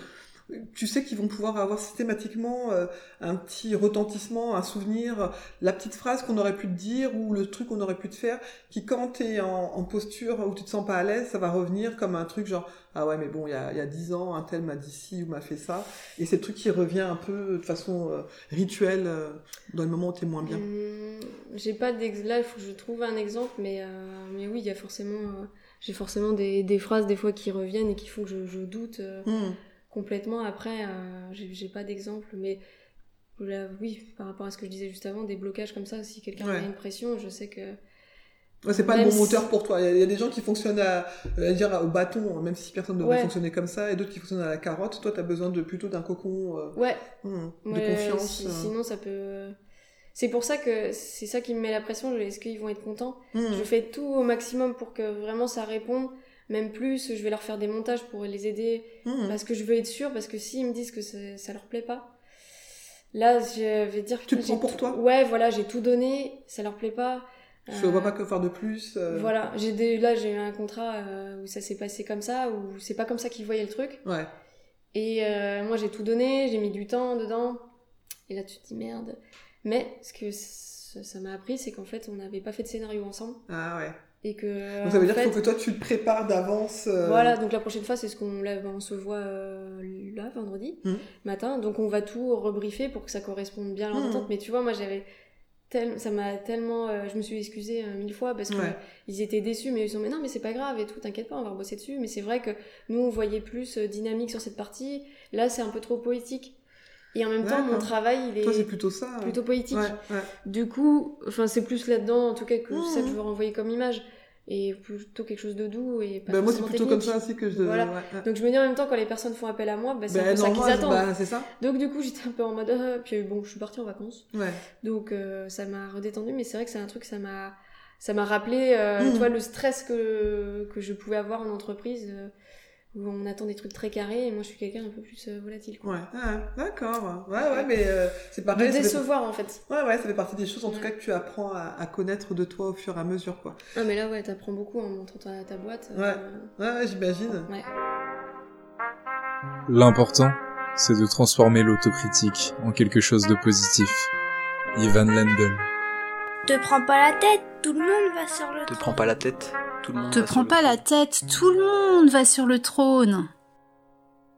tu sais, qui vont pouvoir avoir systématiquement euh, un petit retentissement, un souvenir, la petite phrase qu'on aurait pu te dire ou le truc qu'on aurait pu te faire, qui quand t'es en, en posture où tu te sens pas à l'aise, ça va revenir comme un truc genre ah ouais mais bon il y a, il y a 10 ans un tel m'a dit ci ou m'a fait ça et c'est le truc qui revient un peu de façon euh, rituelle euh, dans le moment où t'es moins bien. Hum, j'ai pas d'ex... Là, il faut que je trouve un exemple, mais, euh, mais oui, il y a forcément. J'ai forcément des, des phrases des fois qui reviennent et qui font que je, je doute Hmm. Complètement. Après, euh, j'ai pas d'exemple, mais là, oui, par rapport à ce que je disais juste avant, des blocages comme ça, si quelqu'un Ouais. a une pression, je sais que. Ouais, c'est pas Même le bon si- moteur pour toi. Il y, a- il y a des gens qui fonctionnent à, à dire au bâton, même si personne ne devrait Ouais. fonctionner comme ça, et d'autres qui fonctionnent à la carotte. Toi, t'as besoin de plutôt d'un cocon euh, Ouais, hmm, de confiance. si- euh. sinon ça peut. C'est pour ça que c'est ça qui me met la pression. Est-ce qu'ils vont être contents? Hmm. Je fais tout au maximum pour que vraiment ça réponde. Même plus, je vais leur faire des montages pour les aider Hmm. parce que je veux être sûre. Parce que s'ils me disent que ça, leur plaît pas, là je vais dire que Tu le prends pour tout- toi? Ouais, voilà, j'ai tout donné, ça leur plaît pas. Je Euh, vois pas que faire de plus. euh, Voilà, j'ai des... là j'ai eu un contrat euh, où ça s'est passé comme ça, où c'est pas comme ça qu'ils voyaient le truc. Ouais. Et euh, moi, j'ai tout donné, j'ai mis du temps dedans. Et là, tu te dis merde. Mais ce que ça ça m'a appris, c'est qu'en fait, on n'avait pas fait de scénario ensemble. Ah ouais. Et que. Donc ça veut dire qu'il faut que toi tu te prépares d'avance. euh, Voilà, donc la prochaine fois, c'est ce qu'on on se voit euh, là, vendredi Mhm. matin. Donc on va tout rebriefer pour que ça corresponde bien à leur Mhm. entente. Mais tu vois, moi, j'avais. tel- Ça m'a tellement. euh, je me suis excusée mille fois parce que Ouais. ils étaient déçus, mais ils sont mais non, mais c'est pas grave et tout, t'inquiète pas, on va rebosser dessus. Mais c'est vrai que nous, on voyait plus dynamique sur cette partie. Là, c'est un peu trop poétique. Et en même temps, mon travail, il est Toi, plutôt ça. plutôt poétique. Ouais, ouais. Du coup, enfin, c'est plus là-dedans, en tout cas, que Mhm. ça que je veux renvoyer comme image. Et plutôt quelque chose de doux et pas Bah, moi, c'est plutôt comme technique. ça aussi que je. Voilà. ouais. Donc je me dis en même temps quand les personnes font appel à moi, bah, c'est Bah, ça qu'ils attendent. bah, c'est ça. Donc du coup j'étais un peu en mode ah, puis bon je suis partie en vacances Ouais. donc euh, ça m'a redétendu mais c'est vrai que c'est un truc ça m'a ça m'a rappelé euh, tu vois le stress que que je pouvais avoir en entreprise euh, où on attend des trucs très carrés et moi je suis quelqu'un un peu plus euh, volatile quoi. Ouais, ah, d'accord. Ouais, ouais, mais euh, c'est pareil. de fait- décevoir en fait. Ouais, ouais, ça fait partie des choses en tout cas que tu apprends à, à connaître de toi au fur et à mesure, quoi. Ah mais là ouais t'apprends beaucoup en montrant ta, ta boîte. euh, Ouais, ouais, j'imagine. ouais. L'important, c'est de transformer l'autocritique en quelque chose de positif. Ivan Lendl. Te prends pas la tête, tout le monde va sur le Te prends pas la tête. Tout le monde Te prends pas la tête, tout le monde va sur le trône.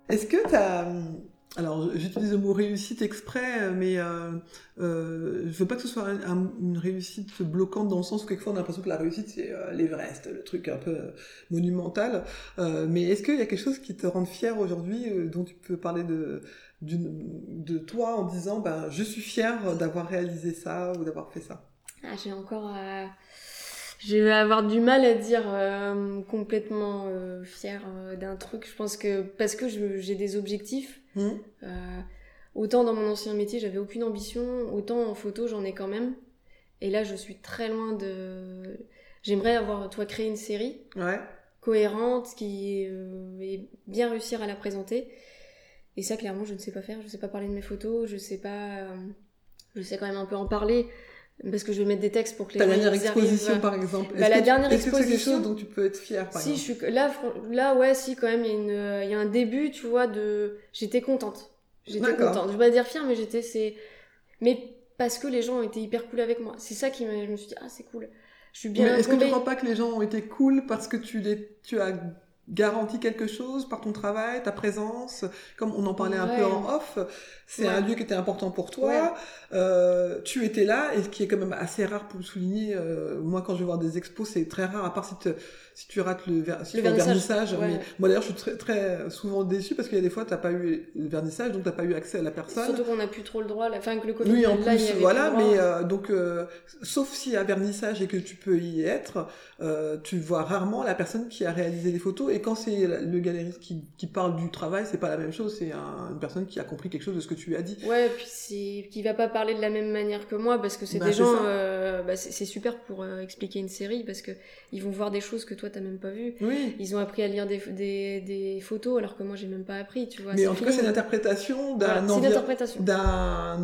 Est-ce que t'as... Alors, j'utilise le mot réussite exprès, mais euh, euh, je veux pas que ce soit un- un- une réussite bloquante dans le sens où quelquefois on a l'impression que la réussite c'est euh, l'Everest, le truc un peu euh, monumental. Euh, mais est-ce qu'il y a quelque chose qui te rend fier aujourd'hui, euh, dont tu peux parler de, d'une- de toi en disant ben, je suis fier d'avoir réalisé ça ou d'avoir fait ça? Ah, j'ai encore. Je vais avoir du mal à dire euh, complètement euh, fière euh, d'un truc. Je pense que parce que j'ai des objectifs. Hmm euh, autant dans mon ancien métier, j'avais aucune ambition. Autant en photo, j'en ai quand même. Et là, je suis très loin de. J'aimerais avoir, toi, créé une série Ouais. cohérente qui euh, et bien réussir à la présenter. Et ça, clairement, je ne sais pas faire. Je sais pas parler de mes photos. Je sais pas. euh, je sais quand même un peu en parler parce que je vais mettre des textes pour que les Ta dernière exposition, arrivent. par exemple. Bah, la que dernière Est-ce que c'est quelque exposition- chose dont tu peux être fier, par Si, je suis là, là, ouais, si, quand même, il y a une, il y a un début, tu vois, de, j'étais contente. J'étais contente. Je vais pas dire fière, mais j'étais, c'est, mais parce que les gens ont été hyper cool avec moi. C'est ça qui m'a, je me suis dit, ah, c'est cool. Je suis bien est-ce que tu crois pas que les gens ont été cool parce que tu, les, tu as garanti quelque chose par ton travail, ta présence Comme on en parlait un Ouais. peu en off, c'est Ouais. un lieu qui était important pour toi. Ouais. Euh, tu étais là, et ce qui est quand même assez rare pour le souligner. euh, moi, quand je vais voir des expos, c'est très rare, à part si, si tu rates le, ver- si Le tu vas au vernissage, vernissage. ouais. Mais moi, d'ailleurs, je suis très, très souvent déçue parce qu'il y a des fois, tu n'as pas eu le vernissage, donc tu n'as pas eu accès à la personne. Surtout qu'on n'a plus trop le droit, là. enfin, que le Covid, Oui, en là, plus, voilà, mais euh, donc, euh, sauf s'il y a vernissage et que tu peux y être, euh, tu vois rarement la personne qui a réalisé les photos. Et quand c'est la- le galeriste qui, qui parle du travail, c'est pas la même chose. C'est un- une personne qui a compris quelque chose de ce que tu lui as dit. Ouais, puis c'est qui va pas parler de la même manière que moi parce que c'est Bah, des gens, euh, bah, c'est super pour euh, expliquer une série parce que ils vont voir des choses que toi t'as même pas. Oui. Ils ont appris à lire des, des, des photos alors que moi j'ai même pas appris, tu vois. Mais en tout cas, c'est l'interprétation d'un Voilà,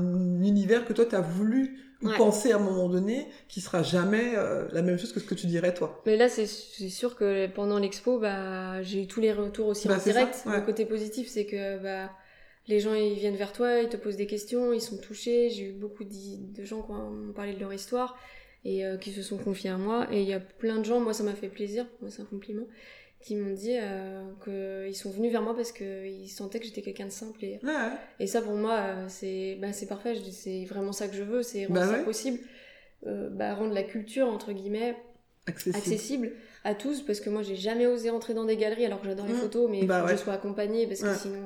univers que toi tu as voulu ou Ouais. penser à un moment donné, qui sera jamais euh, la même chose que ce que tu dirais toi. Mais là, c'est sûr que pendant l'expo, bah, j'ai eu tous les retours aussi Bah, en direct. ça, ouais. Le côté positif, c'est que bah, les gens ils viennent vers toi, ils te posent des questions, ils sont touchés. J'ai eu beaucoup de gens qui ont parlé de leur histoire et euh, qui se sont confiés à moi. Et il y a plein de gens, moi ça m'a fait plaisir, moi c'est un compliment, qui m'ont dit euh, qu'ils sont venus vers moi parce qu'ils sentaient que j'étais quelqu'un de simple. Et, Ouais. et ça pour moi, euh, c'est bah, parfait, c'est vraiment ça que je veux, c'est rendre Bah ça ouais. possible. Euh, bah, rendre la culture, entre guillemets, Accessible. accessible à tous parce que moi j'ai jamais osé entrer dans des galeries alors que j'adore les Mmh. photos mais Bah faut que je sois accompagnée parce que Ouais. sinon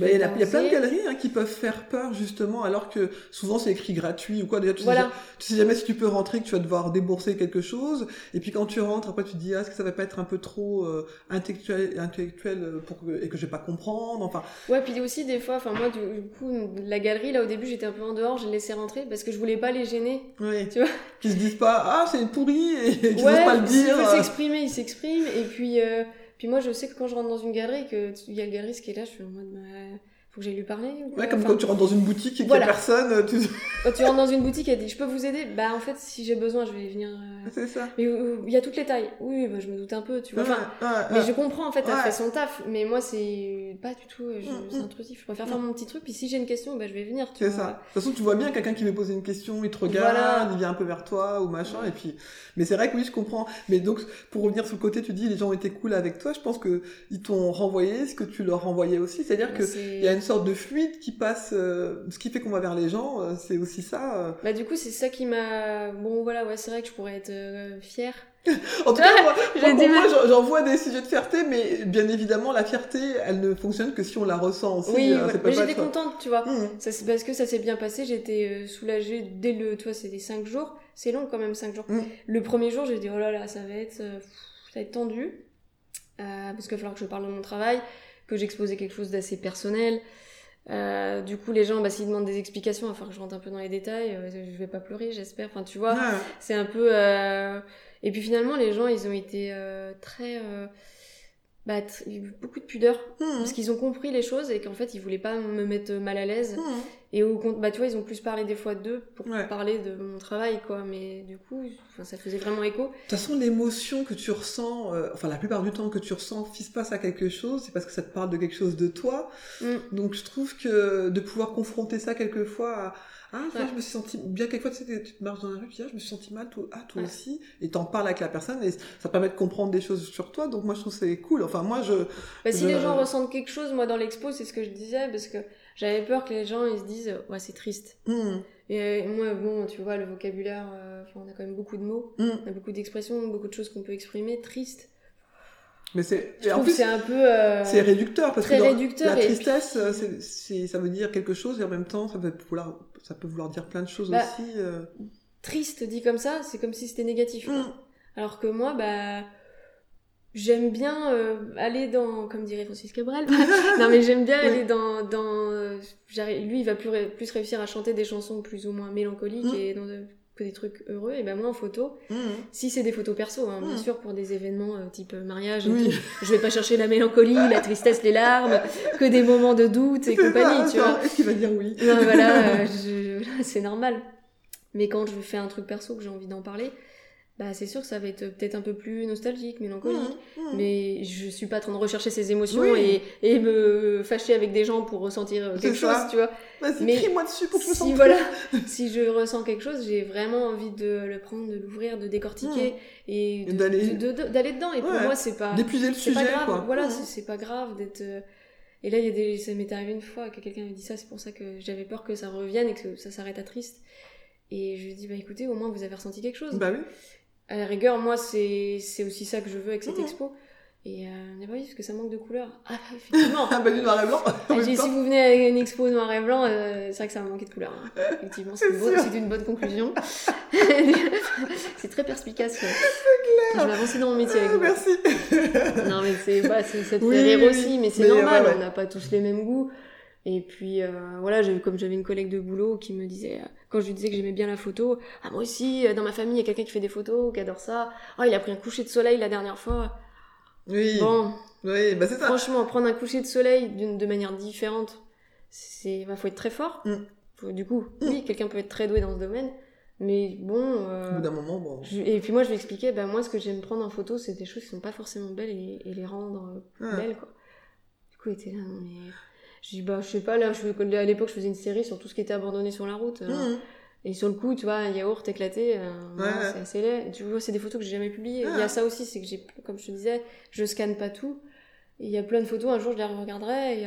euh, vais Il y, a- pas il y a plein de galeries hein, qui peuvent faire peur justement, alors que souvent c'est écrit gratuit ou quoi. Déjà, tu, sais, voilà ja- tu sais jamais si tu peux rentrer, que tu vas devoir débourser quelque chose. Et puis quand tu rentres, après tu te dis ah, est-ce que ça va pas être un peu trop euh, intellectuel, intellectuel pour que, et que je vais pas comprendre. Enfin, ouais puis aussi des fois enfin moi du, du coup la galerie là au début j'étais un peu en dehors je les laissais rentrer parce que je voulais pas les gêner oui. Tu vois? Qui se disent pas ah c'est une pourrie et qu'ils ouais pas le dire. euh. s'exprimer ils s'expriment et puis euh, puis moi je sais que quand je rentre dans une galerie que il y a le galeriste qui est là je suis en mode faut que j'aille lui parler ou Ouais, comme Enfin, quand tu rentres dans une boutique et qu'il Voilà. a personne, tu... quand tu rentres dans une boutique elle dit je peux vous aider? Bah en fait si j'ai besoin je vais venir euh, c'est ça. mais euh, il y a toutes les tailles oui bah, je me doute un peu tu vois Ouais, enfin ouais, Mais ouais. je comprends en fait, elle fait son taf, mais moi c'est pas du tout, euh, je- Mm, c'est mm. intrusif. Je préfère faire mon petit truc, puis si j'ai une question, bah, je vais venir. C'est ça. De toute façon, tu vois bien quelqu'un qui veut poser une question, il te regarde, Voilà. il vient un peu vers toi ou machin, et puis. Mais c'est vrai que oui, je comprends. Mais donc, pour revenir sur le côté, tu dis les gens étaient cool avec toi. Je pense que ils t'ont renvoyé ce que tu leur renvoyais aussi, c'est-à-dire que C'est- il y a une sorte de fluide qui passe. euh, ce qui fait qu'on va vers les gens, euh, c'est aussi ça. euh. Bah du coup c'est ça qui m'a... Bon voilà, ouais c'est vrai que je pourrais être fière. En tout cas, moi, moi, j'en- vois des sujets de fierté, mais bien évidemment, la fierté, elle ne fonctionne que si on la ressent aussi. oui, euh, ouais. peut mais j'étais être- contente, tu vois. Mmh. Ça, c'est parce que ça s'est bien passé, j'étais soulagée dès le... Toi c'était 5 jours, c'est long quand même 5 jours. Mm. Le premier jour j'ai dit oh là là ça va être, ça va être tendu. Euh, parce qu'il va falloir que je parle de mon travail, que j'exposais quelque chose d'assez personnel. Euh, du coup les gens, bah, s'ils demandent des explications, il va falloir que je rentre un peu dans les détails, euh, je vais pas pleurer j'espère, enfin tu vois. C'est un peu. euh, Et puis finalement, les gens, ils ont été euh, très. Bah, tr- beaucoup de pudeur. Mmh. Parce qu'ils ont compris les choses et qu'en fait, ils voulaient pas me mettre mal à l'aise. Mmh. Et au compte, bah, tu vois, ils ont plus parlé des fois d'eux pour Ouais. parler de mon travail, quoi. Mais du coup, ça faisait vraiment écho. De toute façon, l'émotion que tu ressens, euh, enfin la plupart du temps que tu ressens, qui se passe à quelque chose, c'est parce que ça te parle de quelque chose de toi. Mm. Donc je trouve que de pouvoir confronter ça quelquefois à ah Ouais. je me suis senti bien quelquefois tu sais tu te marches dans la rue tu dis ah je me suis senti mal toi ah toi Ouais. aussi et t'en parles avec la personne et ça permet de comprendre des choses sur toi donc moi je trouve c'est cool enfin moi je Bah, si Je- les gens ressentent quelque chose, moi, dans l'expo, c'est ce que je disais, parce que j'avais peur que les gens, ils se disent, ouais, c'est triste. Et euh, moi, bon, tu vois, le vocabulaire, euh, on a quand même beaucoup de mots, on a beaucoup d'expressions, beaucoup de choses qu'on peut exprimer. Triste. mais c'est et en plus c'est un peu. euh, c'est réducteur parce très que dans réducteur la et tristesse ça veut dire quelque chose et en même temps ça peut vouloir ça peut vouloir dire plein de choses Bah, aussi euh. triste dit comme ça, c'est comme si c'était négatif. Hmm. Alors que moi, bah, j'aime bien euh, aller dans, comme dirait Francis Cabrel, non mais j'aime bien aller dans, dans euh, lui il va plus, ré- plus réussir à chanter des chansons plus ou moins mélancoliques Mm. et dans de- que des trucs heureux, et ben moi en photo, Hmm. si c'est des photos perso, hein, bien Mm. sûr pour des événements euh, type euh, mariage, Oui. tout, je vais pas chercher la mélancolie, la tristesse, les larmes, que des moments de doute et compagnie, ça, tu vois. Est-ce qu'il va dire oui? Non, voilà, euh, c'est normal. Mais quand je fais un truc perso que j'ai envie d'en parler, bah c'est sûr que ça va être peut-être un peu plus nostalgique, mélancolique. Hmm, hmm. Mais je suis pas en train de rechercher ces émotions Oui. et, et me fâcher avec des gens pour ressentir euh, quelque ça. chose, tu vois. Mais crie-moi dessus pour que je me Si voilà, si je ressens quelque chose, j'ai vraiment envie de le prendre, de l'ouvrir, de décortiquer et Et d'aller- de- de- d'aller dedans. Et pour moi, c'est pas d'épuiser le sujet pas grave, quoi voilà, c'est pas grave d'être. euh, Et là, il y a des, ça m'est arrivé une fois que quelqu'un m'a dit ça, c'est pour ça que j'avais peur que ça revienne et que ça s'arrête à triste. Et je lui ai dit, bah écoutez, au moins vous avez ressenti quelque chose. bah oui À la rigueur, moi, c'est c'est aussi ça que je veux avec cette Mhm. expo. Et euh, bah oui, parce que ça manque de couleurs. Ah, bah, effectivement. ah bah du noir et blanc temps. si vous venez avec une expo noir et blanc, euh, c'est vrai que ça va manquer de couleurs. hein. Effectivement, c'est C'est une, bonne- sûr. c'est une bonne conclusion. c'est très perspicace. quoi. Je vais avancer dans mon métier avec Ah, vous. merci Non, mais c'est bah, c'est- ça te Oui, rire oui, aussi, mais c'est normal, ouais, ouais. on n'a pas tous les mêmes goûts. Et puis euh, voilà, comme j'avais une collègue de boulot qui me disait, quand je lui disais que j'aimais bien la photo, ah moi aussi, euh, dans ma famille, il y a quelqu'un qui fait des photos, qui adore ça. Oh, il a pris un coucher de soleil la dernière fois. oui Bon, oui bah c'est ça franchement, prendre un coucher de soleil de manière différente, c'est, bah, faut être très fort. Mm. Faut- du coup, oui, quelqu'un peut être très doué dans ce domaine, mais bon. euh, au bout d'un moment bon je- et puis moi, je lui expliquais, bah, moi, ce que j'aime prendre en photo, c'est des choses qui sont pas forcément belles et, et les rendre euh, Ah. belles, quoi. Du coup, il était là, non, mais. Je dis, bah, je sais pas, là, je, à l'époque, je faisais une série sur tout ce qui était abandonné sur la route. alors- Hmm. Et sur le coup, tu vois, un yaourt éclaté, euh, voilà, Ouais. c'est assez laid. Tu vois, c'est des photos que j'ai jamais publiées. Ah. Il y a ça aussi, c'est que j'ai, comme je te disais, je scanne pas tout. Il y a plein de photos, un jour, je les regarderai. et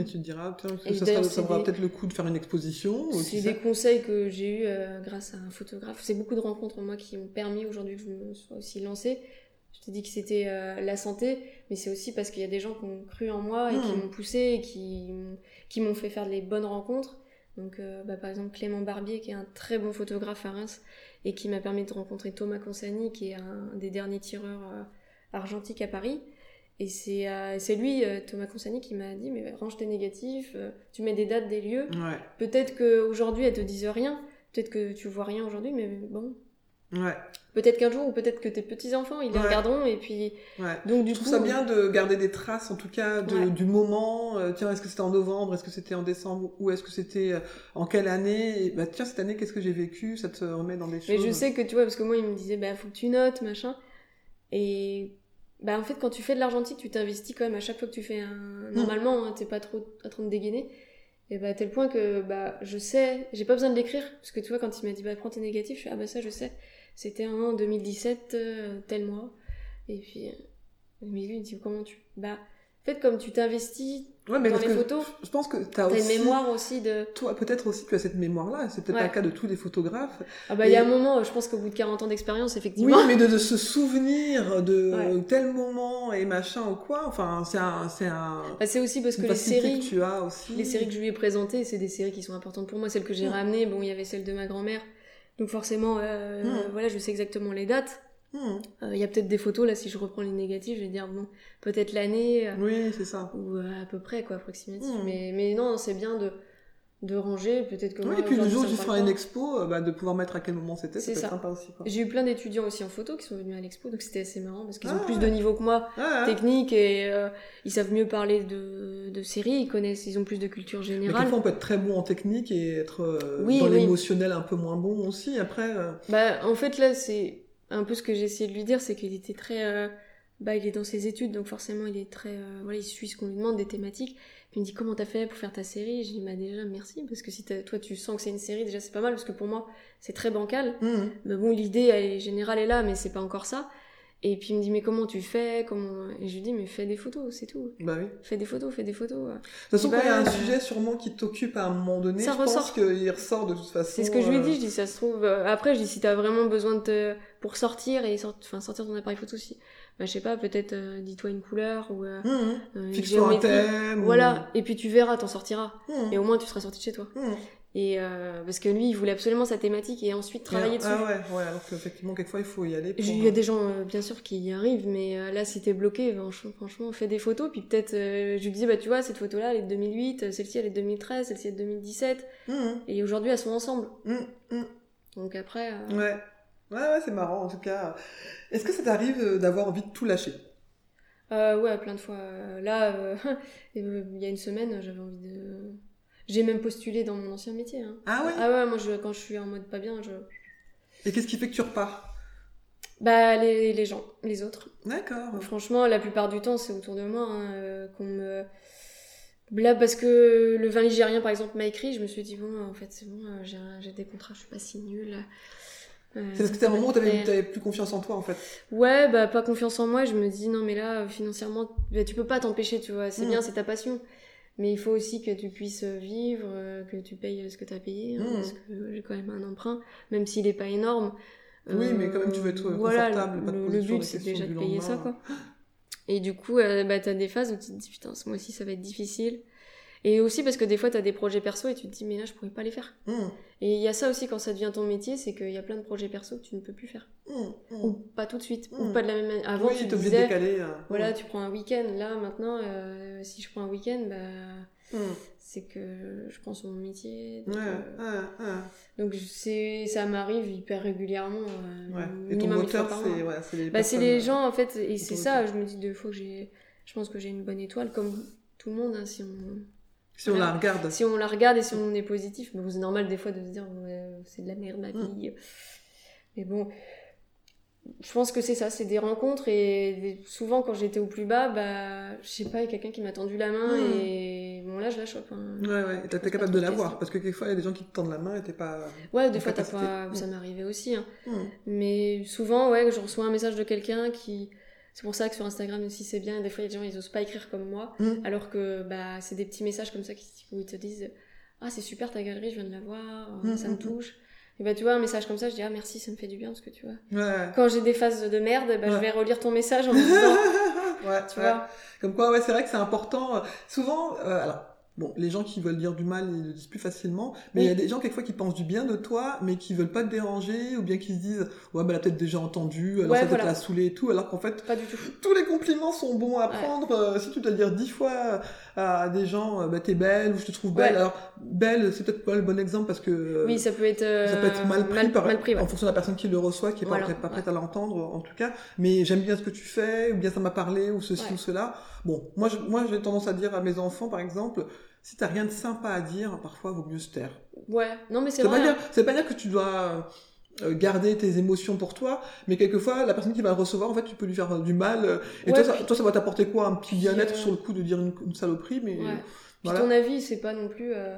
et tu te diras ça, sera- ça des- peut-être le coup de faire une exposition C'est des conseils que j'ai eus euh, grâce à un photographe. C'est beaucoup de rencontres, moi, qui m'ont permis aujourd'hui que je me sois aussi lancée. Je t'ai dit que c'était euh, la santé, mais c'est aussi parce qu'il y a des gens qui ont cru en moi et qui Mhm. m'ont poussé et qui, m'ont- qui m'ont fait faire des bonnes rencontres. Donc, euh, bah, par exemple, Clément Barbier, qui est un très bon photographe à Reims et qui m'a permis de rencontrer Thomas Consani, qui est un des derniers tireurs euh, argentiques à Paris. Et c'est euh, c'est lui, Thomas Consani, qui m'a dit Mais range tes négatifs, tu mets des dates, des lieux. ouais Peut-être qu'aujourd'hui, elles te disent rien. Peut-être que tu vois rien aujourd'hui, mais bon. Ouais Peut-être qu'un jour, ou peut-être que tes petits-enfants, ils les Ouais. regarderont, et puis. ouais Donc, du je coup. trouve ça bien de garder des traces, en tout cas, de- du moment. Euh, tiens, est-ce que c'était en novembre Est-ce que c'était en décembre Ou est-ce que c'était euh, en quelle année Et, Bah tiens, cette année, qu'est-ce que j'ai vécu Ça te remet dans des choses. Mais je sais que tu vois, parce que moi, il me disait, bah, faut que tu notes, machin. Et. Bah, en fait, quand tu fais de l'argentique, tu t'investis quand même à chaque fois que tu fais un. Normalement, hein, t'es pas trop en train de dégainer. Et bah, à tel point que, bah, je sais, j'ai pas besoin de l'écrire. Parce que tu vois, quand il m'a dit, bah, prends tes négatifs, je fais, ah, bah, ça, je sais. C'était en 2017, euh, tel mois. Et puis, mais lui, il me dit, comment tu. Bah, en fait, comme tu t'investis Ouais, mais dans les photos. Je pense que t'as T'as aussi. une mémoire aussi de. Toi, peut-être aussi, tu as cette mémoire-là. C'est peut-être Ouais. pas le cas de tous les photographes. Ah bah il y a un moment, je pense qu'au bout de 40 ans d'expérience, Oui, effectivement. mais de, de se souvenir de Ouais. tel moment et machin ou quoi. Enfin, c'est un, c'est un. Bah, aussi parce que les séries, que tu as aussi. les séries que je lui ai présentées, c'est des séries qui sont importantes pour moi. Celles que j'ai ramenées, bon, il y avait celle de ma grand-mère. Donc forcément, euh, Mm. voilà, je sais exactement les dates. Hmm. Euh, Il y a peut-être des photos, là, si je reprends les négatifs, je vais dire, bon, peut-être l'année, euh, Oui, c'est ça. ou à peu près, quoi, approximatif. Mm. Mais, mais non, c'est bien de, de ranger, peut-être que Oui, et puis le jour où tu une expo, euh, bah, de pouvoir mettre à quel moment c'était, C'est sympa aussi. J'ai eu plein d'étudiants aussi en photo qui sont venus à l'expo, donc c'était assez marrant parce qu'ils ont Ah, plus ouais. de niveau que moi, technique, et euh, ils savent mieux parler de, de séries, ils connaissent, ils ont plus de culture Mais générale. quelquefois, on peut être très bon en technique et être euh, Oui, dans oui. l'émotionnel un peu moins bon aussi. Après, Bah, en fait, là, c'est un peu ce que j'ai essayé de lui dire, c'est qu'il était très. bah, il est dans ses études, donc forcément, il est très. voilà, il suit ce qu'on lui demande, des thématiques. Il me dit comment t'as fait pour faire ta série? Je lui dis bah déjà merci, parce que si toi tu sens que c'est une série, déjà c'est pas mal, parce que pour moi c'est très bancal. hmm. Mais bon, l'idée générale est là, mais c'est pas encore ça. Et puis il me dit mais comment tu fais? Comment... Et je lui dis mais fais des photos, c'est tout. bah oui. Fais des photos, fais des photos. De toute façon, Bah, quand il y a un euh, sujet sûrement qui t'occupe à un moment donné, ça je pense ressort. qu'il ressort de toute façon. C'est ce que je lui ai euh, dit, je dis ça se trouve. euh, après, je dis si t'as vraiment besoin de te. pour sortir et sort... enfin, sortir ton appareil photo aussi. Bah, je sais pas, peut-être euh, dis-toi une couleur ou euh, hmm. euh, Fixe-toi un thème. ou- Voilà, et puis tu verras, t'en sortiras. Hmm. Et au moins tu seras sorti de chez toi. Hmm. Et euh, parce que lui, il voulait absolument sa thématique et ensuite travailler dessus. Ah ouais, ouais, alors qu'effectivement, quelquefois, il faut y aller. Pour... Il y a des gens, euh, bien sûr, qui y arrivent, mais euh, là, si t'es bloqué, franchement, franchement, fais des photos. Puis peut-être, euh, je lui disais, bah tu vois, cette photo-là, elle est de 2008, euh, celle-ci, elle est de 2013, celle-ci, elle est de 2017. Hmm, Et aujourd'hui, elles sont ensemble. Donc après. euh, Ouais. Ouais, ouais, c'est marrant en tout cas. Est-ce que ça t'arrive euh, d'avoir envie de tout lâcher? Euh, ouais, plein de fois. Euh, Là, euh, il y a une semaine, j'avais envie de. J'ai même postulé dans mon ancien métier. Hein. Ah ouais? Ah ouais, moi, je, quand je suis en mode pas bien, je. Et qu'est-ce qui fait que tu repars? Bah, les, les gens, les autres. D'accord. Franchement, la plupart du temps, c'est autour de moi hein, qu'on me. Là, parce que le vin ligérien, par exemple, m'a écrit, je me suis dit, bon, en fait, c'est bon, j'ai des contrats, je suis pas si nulle. Euh, C'est parce que t'as un moment où t'avais, plus confiance en toi en fait. Ouais, bah pas confiance en moi, je me dis non mais là euh, financièrement bah, tu peux pas t'empêcher, tu vois, c'est Mm. bien, c'est ta passion. Mais il faut aussi que tu puisses vivre, euh, que tu payes ce que t'as payé, hein, Mm. parce que j'ai quand même un emprunt, même s'il est pas énorme. Oui, mais quand même, tu veux être voilà, confortable, te le, le but c'est déjà de payer ça quoi. Et du coup, euh, bah t'as des phases où tu te dis putain, ce mois-ci ça va être difficile. Et aussi parce que des fois t'as des projets perso et tu te dis mais là je pourrais pas les faire. Hum, Et il y a ça aussi quand ça devient ton métier, c'est qu'il y a plein de projets perso que tu ne peux plus faire. hum, hum. Ou pas tout de suite, ou Mm. pas de la même manière. Avant, oui, tu de disais, décaler. euh, voilà, tu prends un week-end. Là, maintenant, euh, si je prends un week-end, bah, c'est que je prends sur mon métier. Ouais, Donc, ouais, euh, ouais. donc c'est, ça m'arrive hyper régulièrement. euh, Ouais. Et ton moteur, c'est ouais, les Bah, les gens, en fait, et c'est ça, je me dis deux fois que j'ai. Je pense que j'ai une bonne étoile, comme tout le monde, hein, si on. Si on la regarde. Si on la regarde et si on est positif, bon, c'est normal des fois de se dire c'est de la merde ma Mm. vie. Mais bon, je pense que c'est ça, c'est des rencontres et des- souvent quand j'étais au plus bas, bah je sais pas, il y a quelqu'un qui m'a tendu la main Mm. et bon là je la chope. hein. Ouais, ouais, et t'es capable de la voir, parce que quelquefois il y a des gens qui te tendent la main et t'es pas. Ouais, des fois t'as pas, ça Mm. m'arrivait aussi. hein. Hum. Mais souvent, ouais, je reçois un message de quelqu'un qui. C'est pour ça que sur Instagram aussi c'est bien, des fois les gens ils osent pas écrire comme moi. Mm. Alors que bah, c'est des petits messages comme ça qui, où ils te disent Ah, c'est super ta galerie, je viens de la voir, euh, Mhm. ça me touche. Et bah, tu vois, un message comme ça, je dis Ah, merci, ça me fait du bien parce que tu vois. Ouais. Quand j'ai des phases de merde, bah, je vais relire ton message en me disant ouais, Tu vois Comme quoi, ouais, c'est vrai que c'est important. Souvent, euh, alors, bon, les gens qui veulent dire du mal, ils le disent plus facilement, mais il y a des gens quelquefois qui pensent du bien de toi, mais qui veulent pas te déranger, ou bien qui se disent, ouais, bah, elle a peut-être déjà entendu, alors Ouais, ça peut-être voilà. la saouler et tout, alors qu'en fait, Pas du tout. tous les compliments sont bons à Ouais. prendre. Euh, si tu dois le dire dix fois à des gens, euh, bah, t'es belle, ou je te trouve belle. Ouais. Alors, belle, c'est peut-être pas le bon exemple parce que euh, Oui, ça peut être, euh, ça peut être mal pris, par- mal pris, en fonction de la personne qui le reçoit, qui est pas, prête- pas prête ouais. à l'entendre, en tout cas. Mais j'aime bien ce que tu fais, ou bien ça m'a parlé, ou ceci ou cela. Bon, moi, je- moi, j'ai tendance à dire à mes enfants, par exemple, si t'as rien de sympa à dire, parfois, vaut mieux se taire. Ouais, non, mais c'est vrai. pas hein. dire, pas dire que tu dois euh, garder tes émotions pour toi, mais quelquefois, la personne qui va le recevoir, en fait, tu peux lui faire du mal. euh, Et Ouais, toi, ça, puis- toi, ça va t'apporter quoi? Un petit bien-être euh, sur le coup de dire une, une saloperie, mais Ouais. Puis ton avis, c'est pas non plus. euh,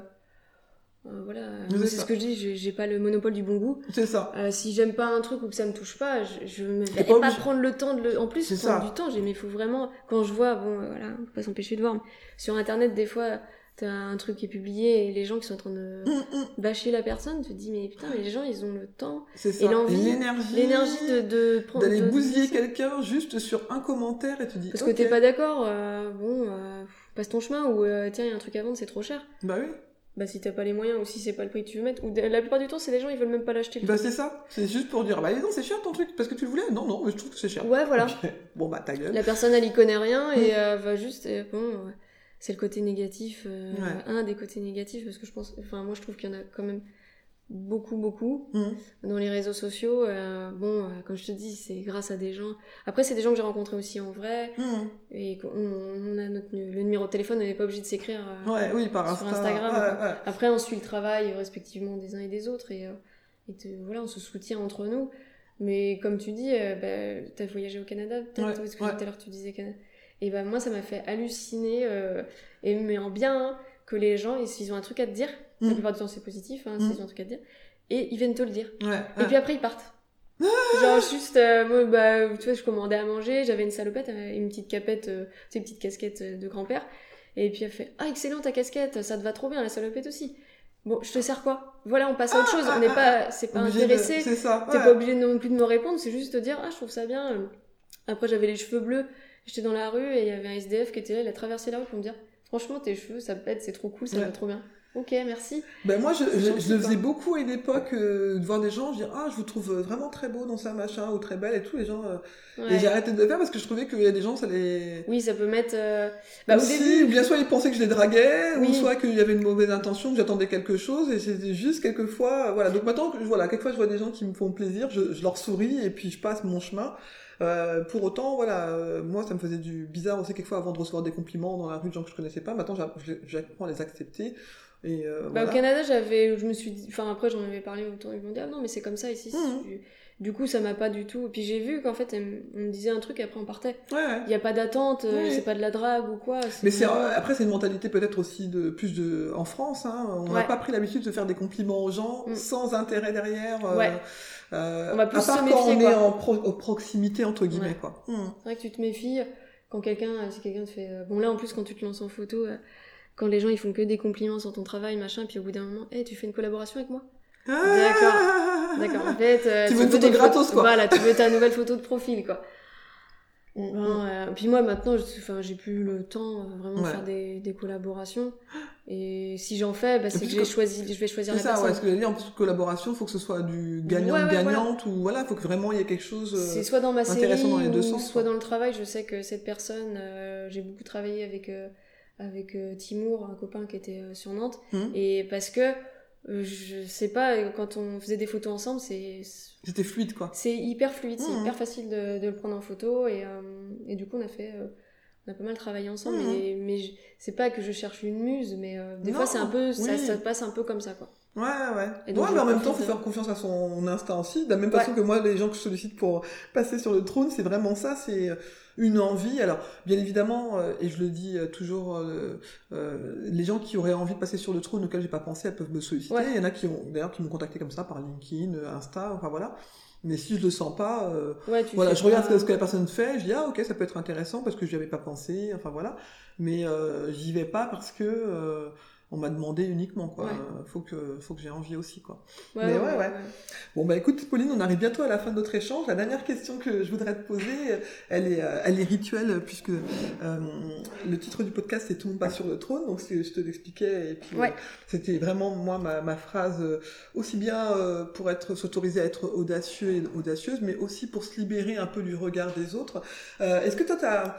Euh, voilà, c'est ce que je dis, j'ai- pas le monopole du bon goût. C'est ça. Euh, si j'aime pas un truc ou que ça me touche pas, je, je me vais pas prendre le temps de le. En plus, prendre ça. du temps, j'ai mais il faut vraiment. Quand je vois, bon, voilà, on peut pas s'empêcher de voir, mais sur internet, des fois, t'as un truc qui est publié et les gens qui sont en train de Hum, hum, bâcher la personne, tu te dis, mais putain, mais les gens, ils ont le temps, C'est ça. l'envie, l'énergie. l'énergie de, de prendre. D'aller bousiller quelqu'un juste sur un commentaire et tu dis. Parce ok. que t'es pas d'accord, euh, bon, passe ton chemin ou tiens, il y a un truc à vendre, c'est trop cher. Bah oui. Bah, si t'as pas les moyens ou si c'est pas le prix que tu veux mettre, ou la plupart du temps, c'est les gens, ils veulent même pas l'acheter. Bah c'est ça. C'est juste pour dire, bah non, c'est cher ton truc parce que tu le voulais? Non, non, mais je trouve que c'est cher. Ouais, voilà. Bon bah ta gueule. La personne, elle y connaît rien et Mm. euh, va juste. euh, bon, c'est le côté négatif, euh, Ouais. un des côtés négatifs, parce que je pense. Enfin, moi, je trouve qu'il y en a quand même beaucoup, beaucoup Hum. dans les réseaux sociaux. euh, bon, euh, comme je te dis, c'est grâce à des gens. Après, c'est des gens que j'ai rencontrés aussi en vrai Hum. et on a notre, le numéro de téléphone, on n'est pas obligé de s'écrire. euh, Ouais, oui, par sur Insta. Instagram, Ouais, quoi. ouais. Après, on suit le travail respectivement des uns et des autres et, et te- voilà, on se soutient entre nous. Mais comme tu dis, bah, t'as voyagé au Canada peut-être Parce que tout à l'heure tu disais Canada. Et bah moi, ça m'a fait halluciner, et mais en bien, hein, que les gens, ils- s'ils ont un truc à te dire, la plupart du temps c'est positif, hein, ont un truc à dire, et ils viennent te le dire. Et puis après, ils partent. Genre juste, euh, moi, bah, tu vois, je commandais à manger, j'avais une salopette, euh, une petite capette, euh, tu sais, une petite casquette de grand-père. Et puis elle fait Ah, excellent ta casquette, ça te va trop bien, la salopette aussi. Bon, je te sers quoi? Voilà, on passe à autre chose, on n'est pas, c'est pas intéressé, C'est ça. t'es ouais. pas obligé non plus de me répondre, c'est juste te dire Ah, je trouve ça bien. Après, j'avais les cheveux bleus, j'étais dans la rue et il y avait un SDF qui était là, il a traversé la rue pour me dire Franchement, tes cheveux, ça pète, c'est trop cool, ça Ouais. va trop bien. Ok, merci. Ben moi, je, je, je le faisais beaucoup à une époque, euh, de voir des gens, je dire, ah, je vous trouve vraiment très beau dans ça, machin, ou très belle et tout, les gens. euh, Ouais. Et j'ai arrêté de le faire parce que je trouvais qu'il y a des gens, ça les. Oui, ça peut mettre. euh, Bah, au Aussi, début, bien soit ils pensaient que je les draguais, ou soit qu'il y avait une mauvaise intention, que j'attendais quelque chose, et c'était juste quelquefois, voilà. Donc maintenant, que- voilà, quelquefois je vois des gens qui me font plaisir, je, je leur souris, et puis je passe mon chemin. Euh, pour autant, voilà, euh, moi ça me faisait du bizarre aussi quelquefois avant de recevoir des compliments dans la rue de gens que je connaissais pas. Maintenant, j'apprends à les accepter. Et euh, Bah, voilà. Au Canada, j'avais, je me suis dit, enfin après j'en avais parlé autour, ils m'ont dit ah non mais c'est comme ça ici. Mhm. Du, du coup ça m'a pas du tout. Puis j'ai vu qu'en fait on me disait un truc et après on partait. Ouais, ouais. Il y a pas d'attente, euh, c'est pas de la drague ou quoi. Mais c'est vraiment- après c'est une mentalité peut-être aussi de plus de en France. Hein, on n'a pas pris l'habitude de faire des compliments aux gens Mm. sans intérêt derrière. euh, Ouais. euh, On va plus à part se quand méfier, on est quoi. en pro- en proximité entre guillemets quoi. Mm. C'est vrai que tu te méfies quand quelqu'un, si quelqu'un te fait, euh, bon là en plus quand tu te lances en photo, euh, quand les gens ils font que des compliments sur ton travail machin, puis au bout d'un moment, hey, tu fais une collaboration avec moi? Ah D'accord. En fait, euh, Tu veux une des photo gratos, quoi. Voilà, tu veux ta nouvelle photo de profil quoi. Mm, Bon, euh, puis moi maintenant, j'ai plus le temps euh, vraiment de Ouais. faire des, des collaborations. Et si j'en fais, bah, c'est que j'ai choisi, je vais choisir la ça, ouais, personne. ce que j'allais dire, en plus, collaboration, faut que ce soit du gagnant-gagnante, ou voilà, faut que vraiment il y ait quelque chose. euh, C'est soit dans ma série intéressant dans les deux ou sens, soit quoi. dans le travail. Je sais que cette personne, j'ai beaucoup travaillé avec avec euh, Timour, un copain qui était euh, sur Nantes, Mhm. et parce que euh, je sais pas, quand on faisait des photos ensemble, c'est C'était fluide, quoi. c'est hyper fluide, c'est Mhm. hyper facile de, de le prendre en photo et, euh, et du coup on a fait euh, on a pas mal travaillé ensemble Mhm. mais, mais je- c'est pas que je cherche une muse mais euh, des Non, fois c'est un peu ça, oui. ça passe un peu comme ça quoi. Ouais, ouais. Et donc, ouais, mais en même temps, profite faut de- faire confiance à son instinct aussi. De la même Ouais. façon que moi, les gens que je sollicite pour passer sur le trône, c'est vraiment ça, c'est une envie. Alors, bien évidemment, euh, et je le dis euh, toujours, euh, euh, les gens qui auraient envie de passer sur le trône auquel j'ai pas pensé, elles peuvent me solliciter. Ouais. Il y en a qui ont, d'ailleurs, qui m'ont contacté comme ça par LinkedIn, euh, Insta, enfin voilà. Mais si je le sens pas, euh, Ouais, voilà, je regarde ce que, la personne fait, je dis ah ok ça peut être intéressant parce que j'y avais pas pensé, enfin voilà. Mais euh, j'y vais pas parce que euh, on m'a demandé uniquement quoi. Ouais. Euh, Faut que faut que j'ai envie aussi quoi. Ouais, Mais ouais, ouais. Bon bah écoute Pauline, on arrive bientôt à la fin de notre échange. La dernière question que je voudrais te poser, elle est, euh, elle est rituelle puisque euh, le titre du podcast c'est Tout le monde passe sur le trône, donc je te l'expliquais et puis euh, c'était vraiment moi ma, ma phrase euh, aussi bien euh, pour être s'autoriser à être audacieux et audacieuse, mais aussi pour se libérer un peu du regard des autres. Euh, Est-ce que toi t'as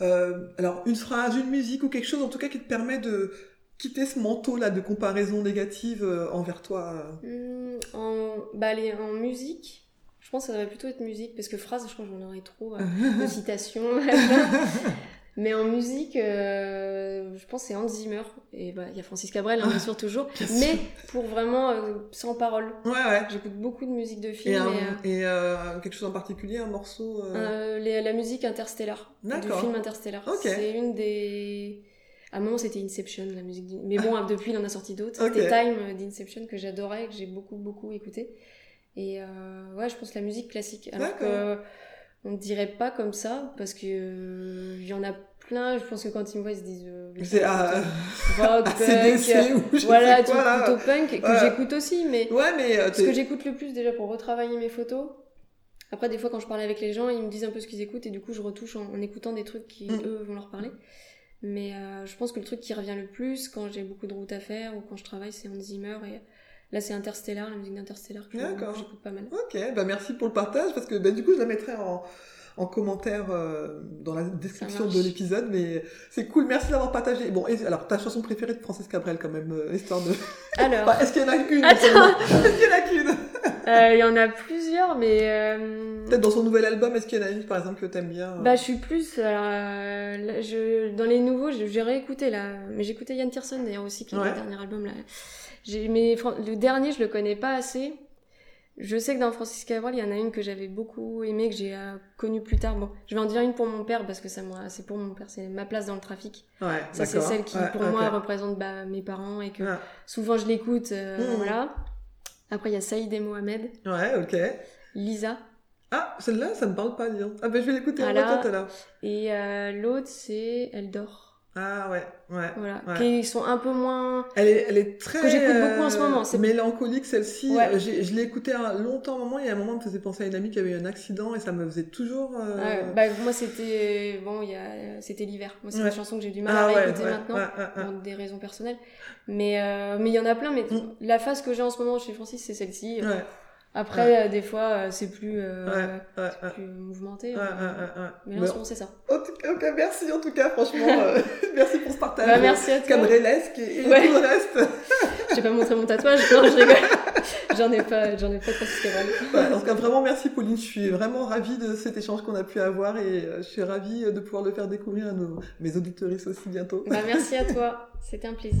euh, alors une phrase, une musique ou quelque chose en tout cas qui te permet de quitter ce manteau là de comparaison négative euh, envers toi euh en, bah, allez, en musique, je pense que ça devrait plutôt être musique, parce que phrase, je crois que j'en aurais trop euh, de citations. Mais en musique, euh, je pense que c'est Hans Zimmer. Et bah, il y a Francis Cabrel, hein, bien sûr, toujours. Bien sûr. mais pour vraiment euh, sans parole. Ouais ouais. J'écoute beaucoup de musique de film. Et, Et, un- et, quelque chose en particulier, un morceau. les- la musique Interstellar. Du film Interstellar. Ok. C'est une des. À un moment, c'était Inception, la musique. Mais bon, depuis, il en a sorti d'autres. Ok. C'était Time euh, d'Inception que j'adorais, que j'ai beaucoup, beaucoup écouté. Et euh, ouais, je pense la musique classique. Alors que on ne dirait pas comme ça, parce que euh, y en a plein. Je pense que quand ils me voient, ils se disent euh, C'est ah, rock, ACDC punk. ou je sais Voilà, quoi, tout là. plutôt punk, que j'écoute aussi, mais Ouais, mais euh, ce que j'écoute le plus déjà pour retravailler mes photos. Après, des fois, quand je parle avec les gens, ils me disent un peu ce qu'ils écoutent et du coup, je retouche en, en écoutant des trucs qui, Mm. eux, vont leur parler. Mais euh, je pense que le truc qui revient le plus quand j'ai beaucoup de routes à faire ou quand je travaille, c'est Hans Zimmer. Et là, c'est Interstellar, la musique d'Interstellar que j'écoute pas mal. Ok, bah merci pour le partage parce que bah, du coup je la mettrai en, en commentaire euh, dans la description de l'épisode, mais c'est cool, merci d'avoir partagé. Bon, et, alors ta chanson préférée de Francis Cabrel quand même, euh, histoire de... Alors, Enfin, est-ce qu'il y en a qu'une Est-ce qu'il y en a qu'une? Il y en a plusieurs, mais. euh, Peut-être dans son nouvel album, est-ce qu'il y en a une par exemple que t'aimes bien euh Bah, je suis plus. euh, là, je, dans les nouveaux, j'ai réécouté là. Mais j'écoutais Yann Tiersen d'ailleurs aussi, qui est Ouais. le dernier album là. Mais le dernier, je le connais pas assez. Je sais que dans Francis Cabrel, il y en a une que j'avais beaucoup aimée, que j'ai euh, connue plus tard. Bon, je vais en dire une pour mon père parce que ça, c'est pour mon père, c'est ma place dans le trafic. Ouais, Ça, c'est celle qui, Ouais, pour moi, représente bah, mes parents et que Ouais. souvent je l'écoute. euh, Mhm. Voilà. Après, il y a Saïd et Mohamed, Ouais, ok. Lisa. Ah, celle-là, ça me parle pas, dis donc. Ah, bah je vais l'écouter en tout à l'heure. Et euh, l'autre, c'est Eldor. Ah, ouais, ouais. Voilà. Ouais. Qui sont un peu moins. Elle est, elle est très Que j'écoute beaucoup en ce moment, c'est- mélancolique celle-ci. Ouais. Euh, Je l'ai écoutée un longtemps, un moment. Il y a un moment, elle me faisait penser à une amie qui avait eu un accident et ça me faisait toujours. euh, bah, moi, c'était. Bon, il y a... c'était l'hiver. Moi, c'est Ouais. une chanson que j'ai du mal ah à ouais, réécouter maintenant. Pour des raisons personnelles. Mais euh, mais il y en a plein. Mais Mm. la phase que j'ai en ce moment chez Francis, c'est celle-ci. Ouais, Après, euh, des fois, euh, c'est plus, euh, ouais, ouais, plus mouvementé. Euh. Mais là, en ce c'est ça. En tout cas, ok, merci en tout cas, franchement. euh, merci pour ce partage. Bah, merci à toi. Cabrelesque et, et tout le reste. Je vais pas montrer mon tatouage. Non, je rigole. j'en ai pas, j'en ai pas Cabrel. Ouais, en tout cas, vraiment merci Pauline. Je suis vraiment ravie de cet échange qu'on a pu avoir et je suis ravie de pouvoir le faire découvrir à nos, mes auditeuristes aussi bientôt. Bah, merci à toi. C'était un plaisir.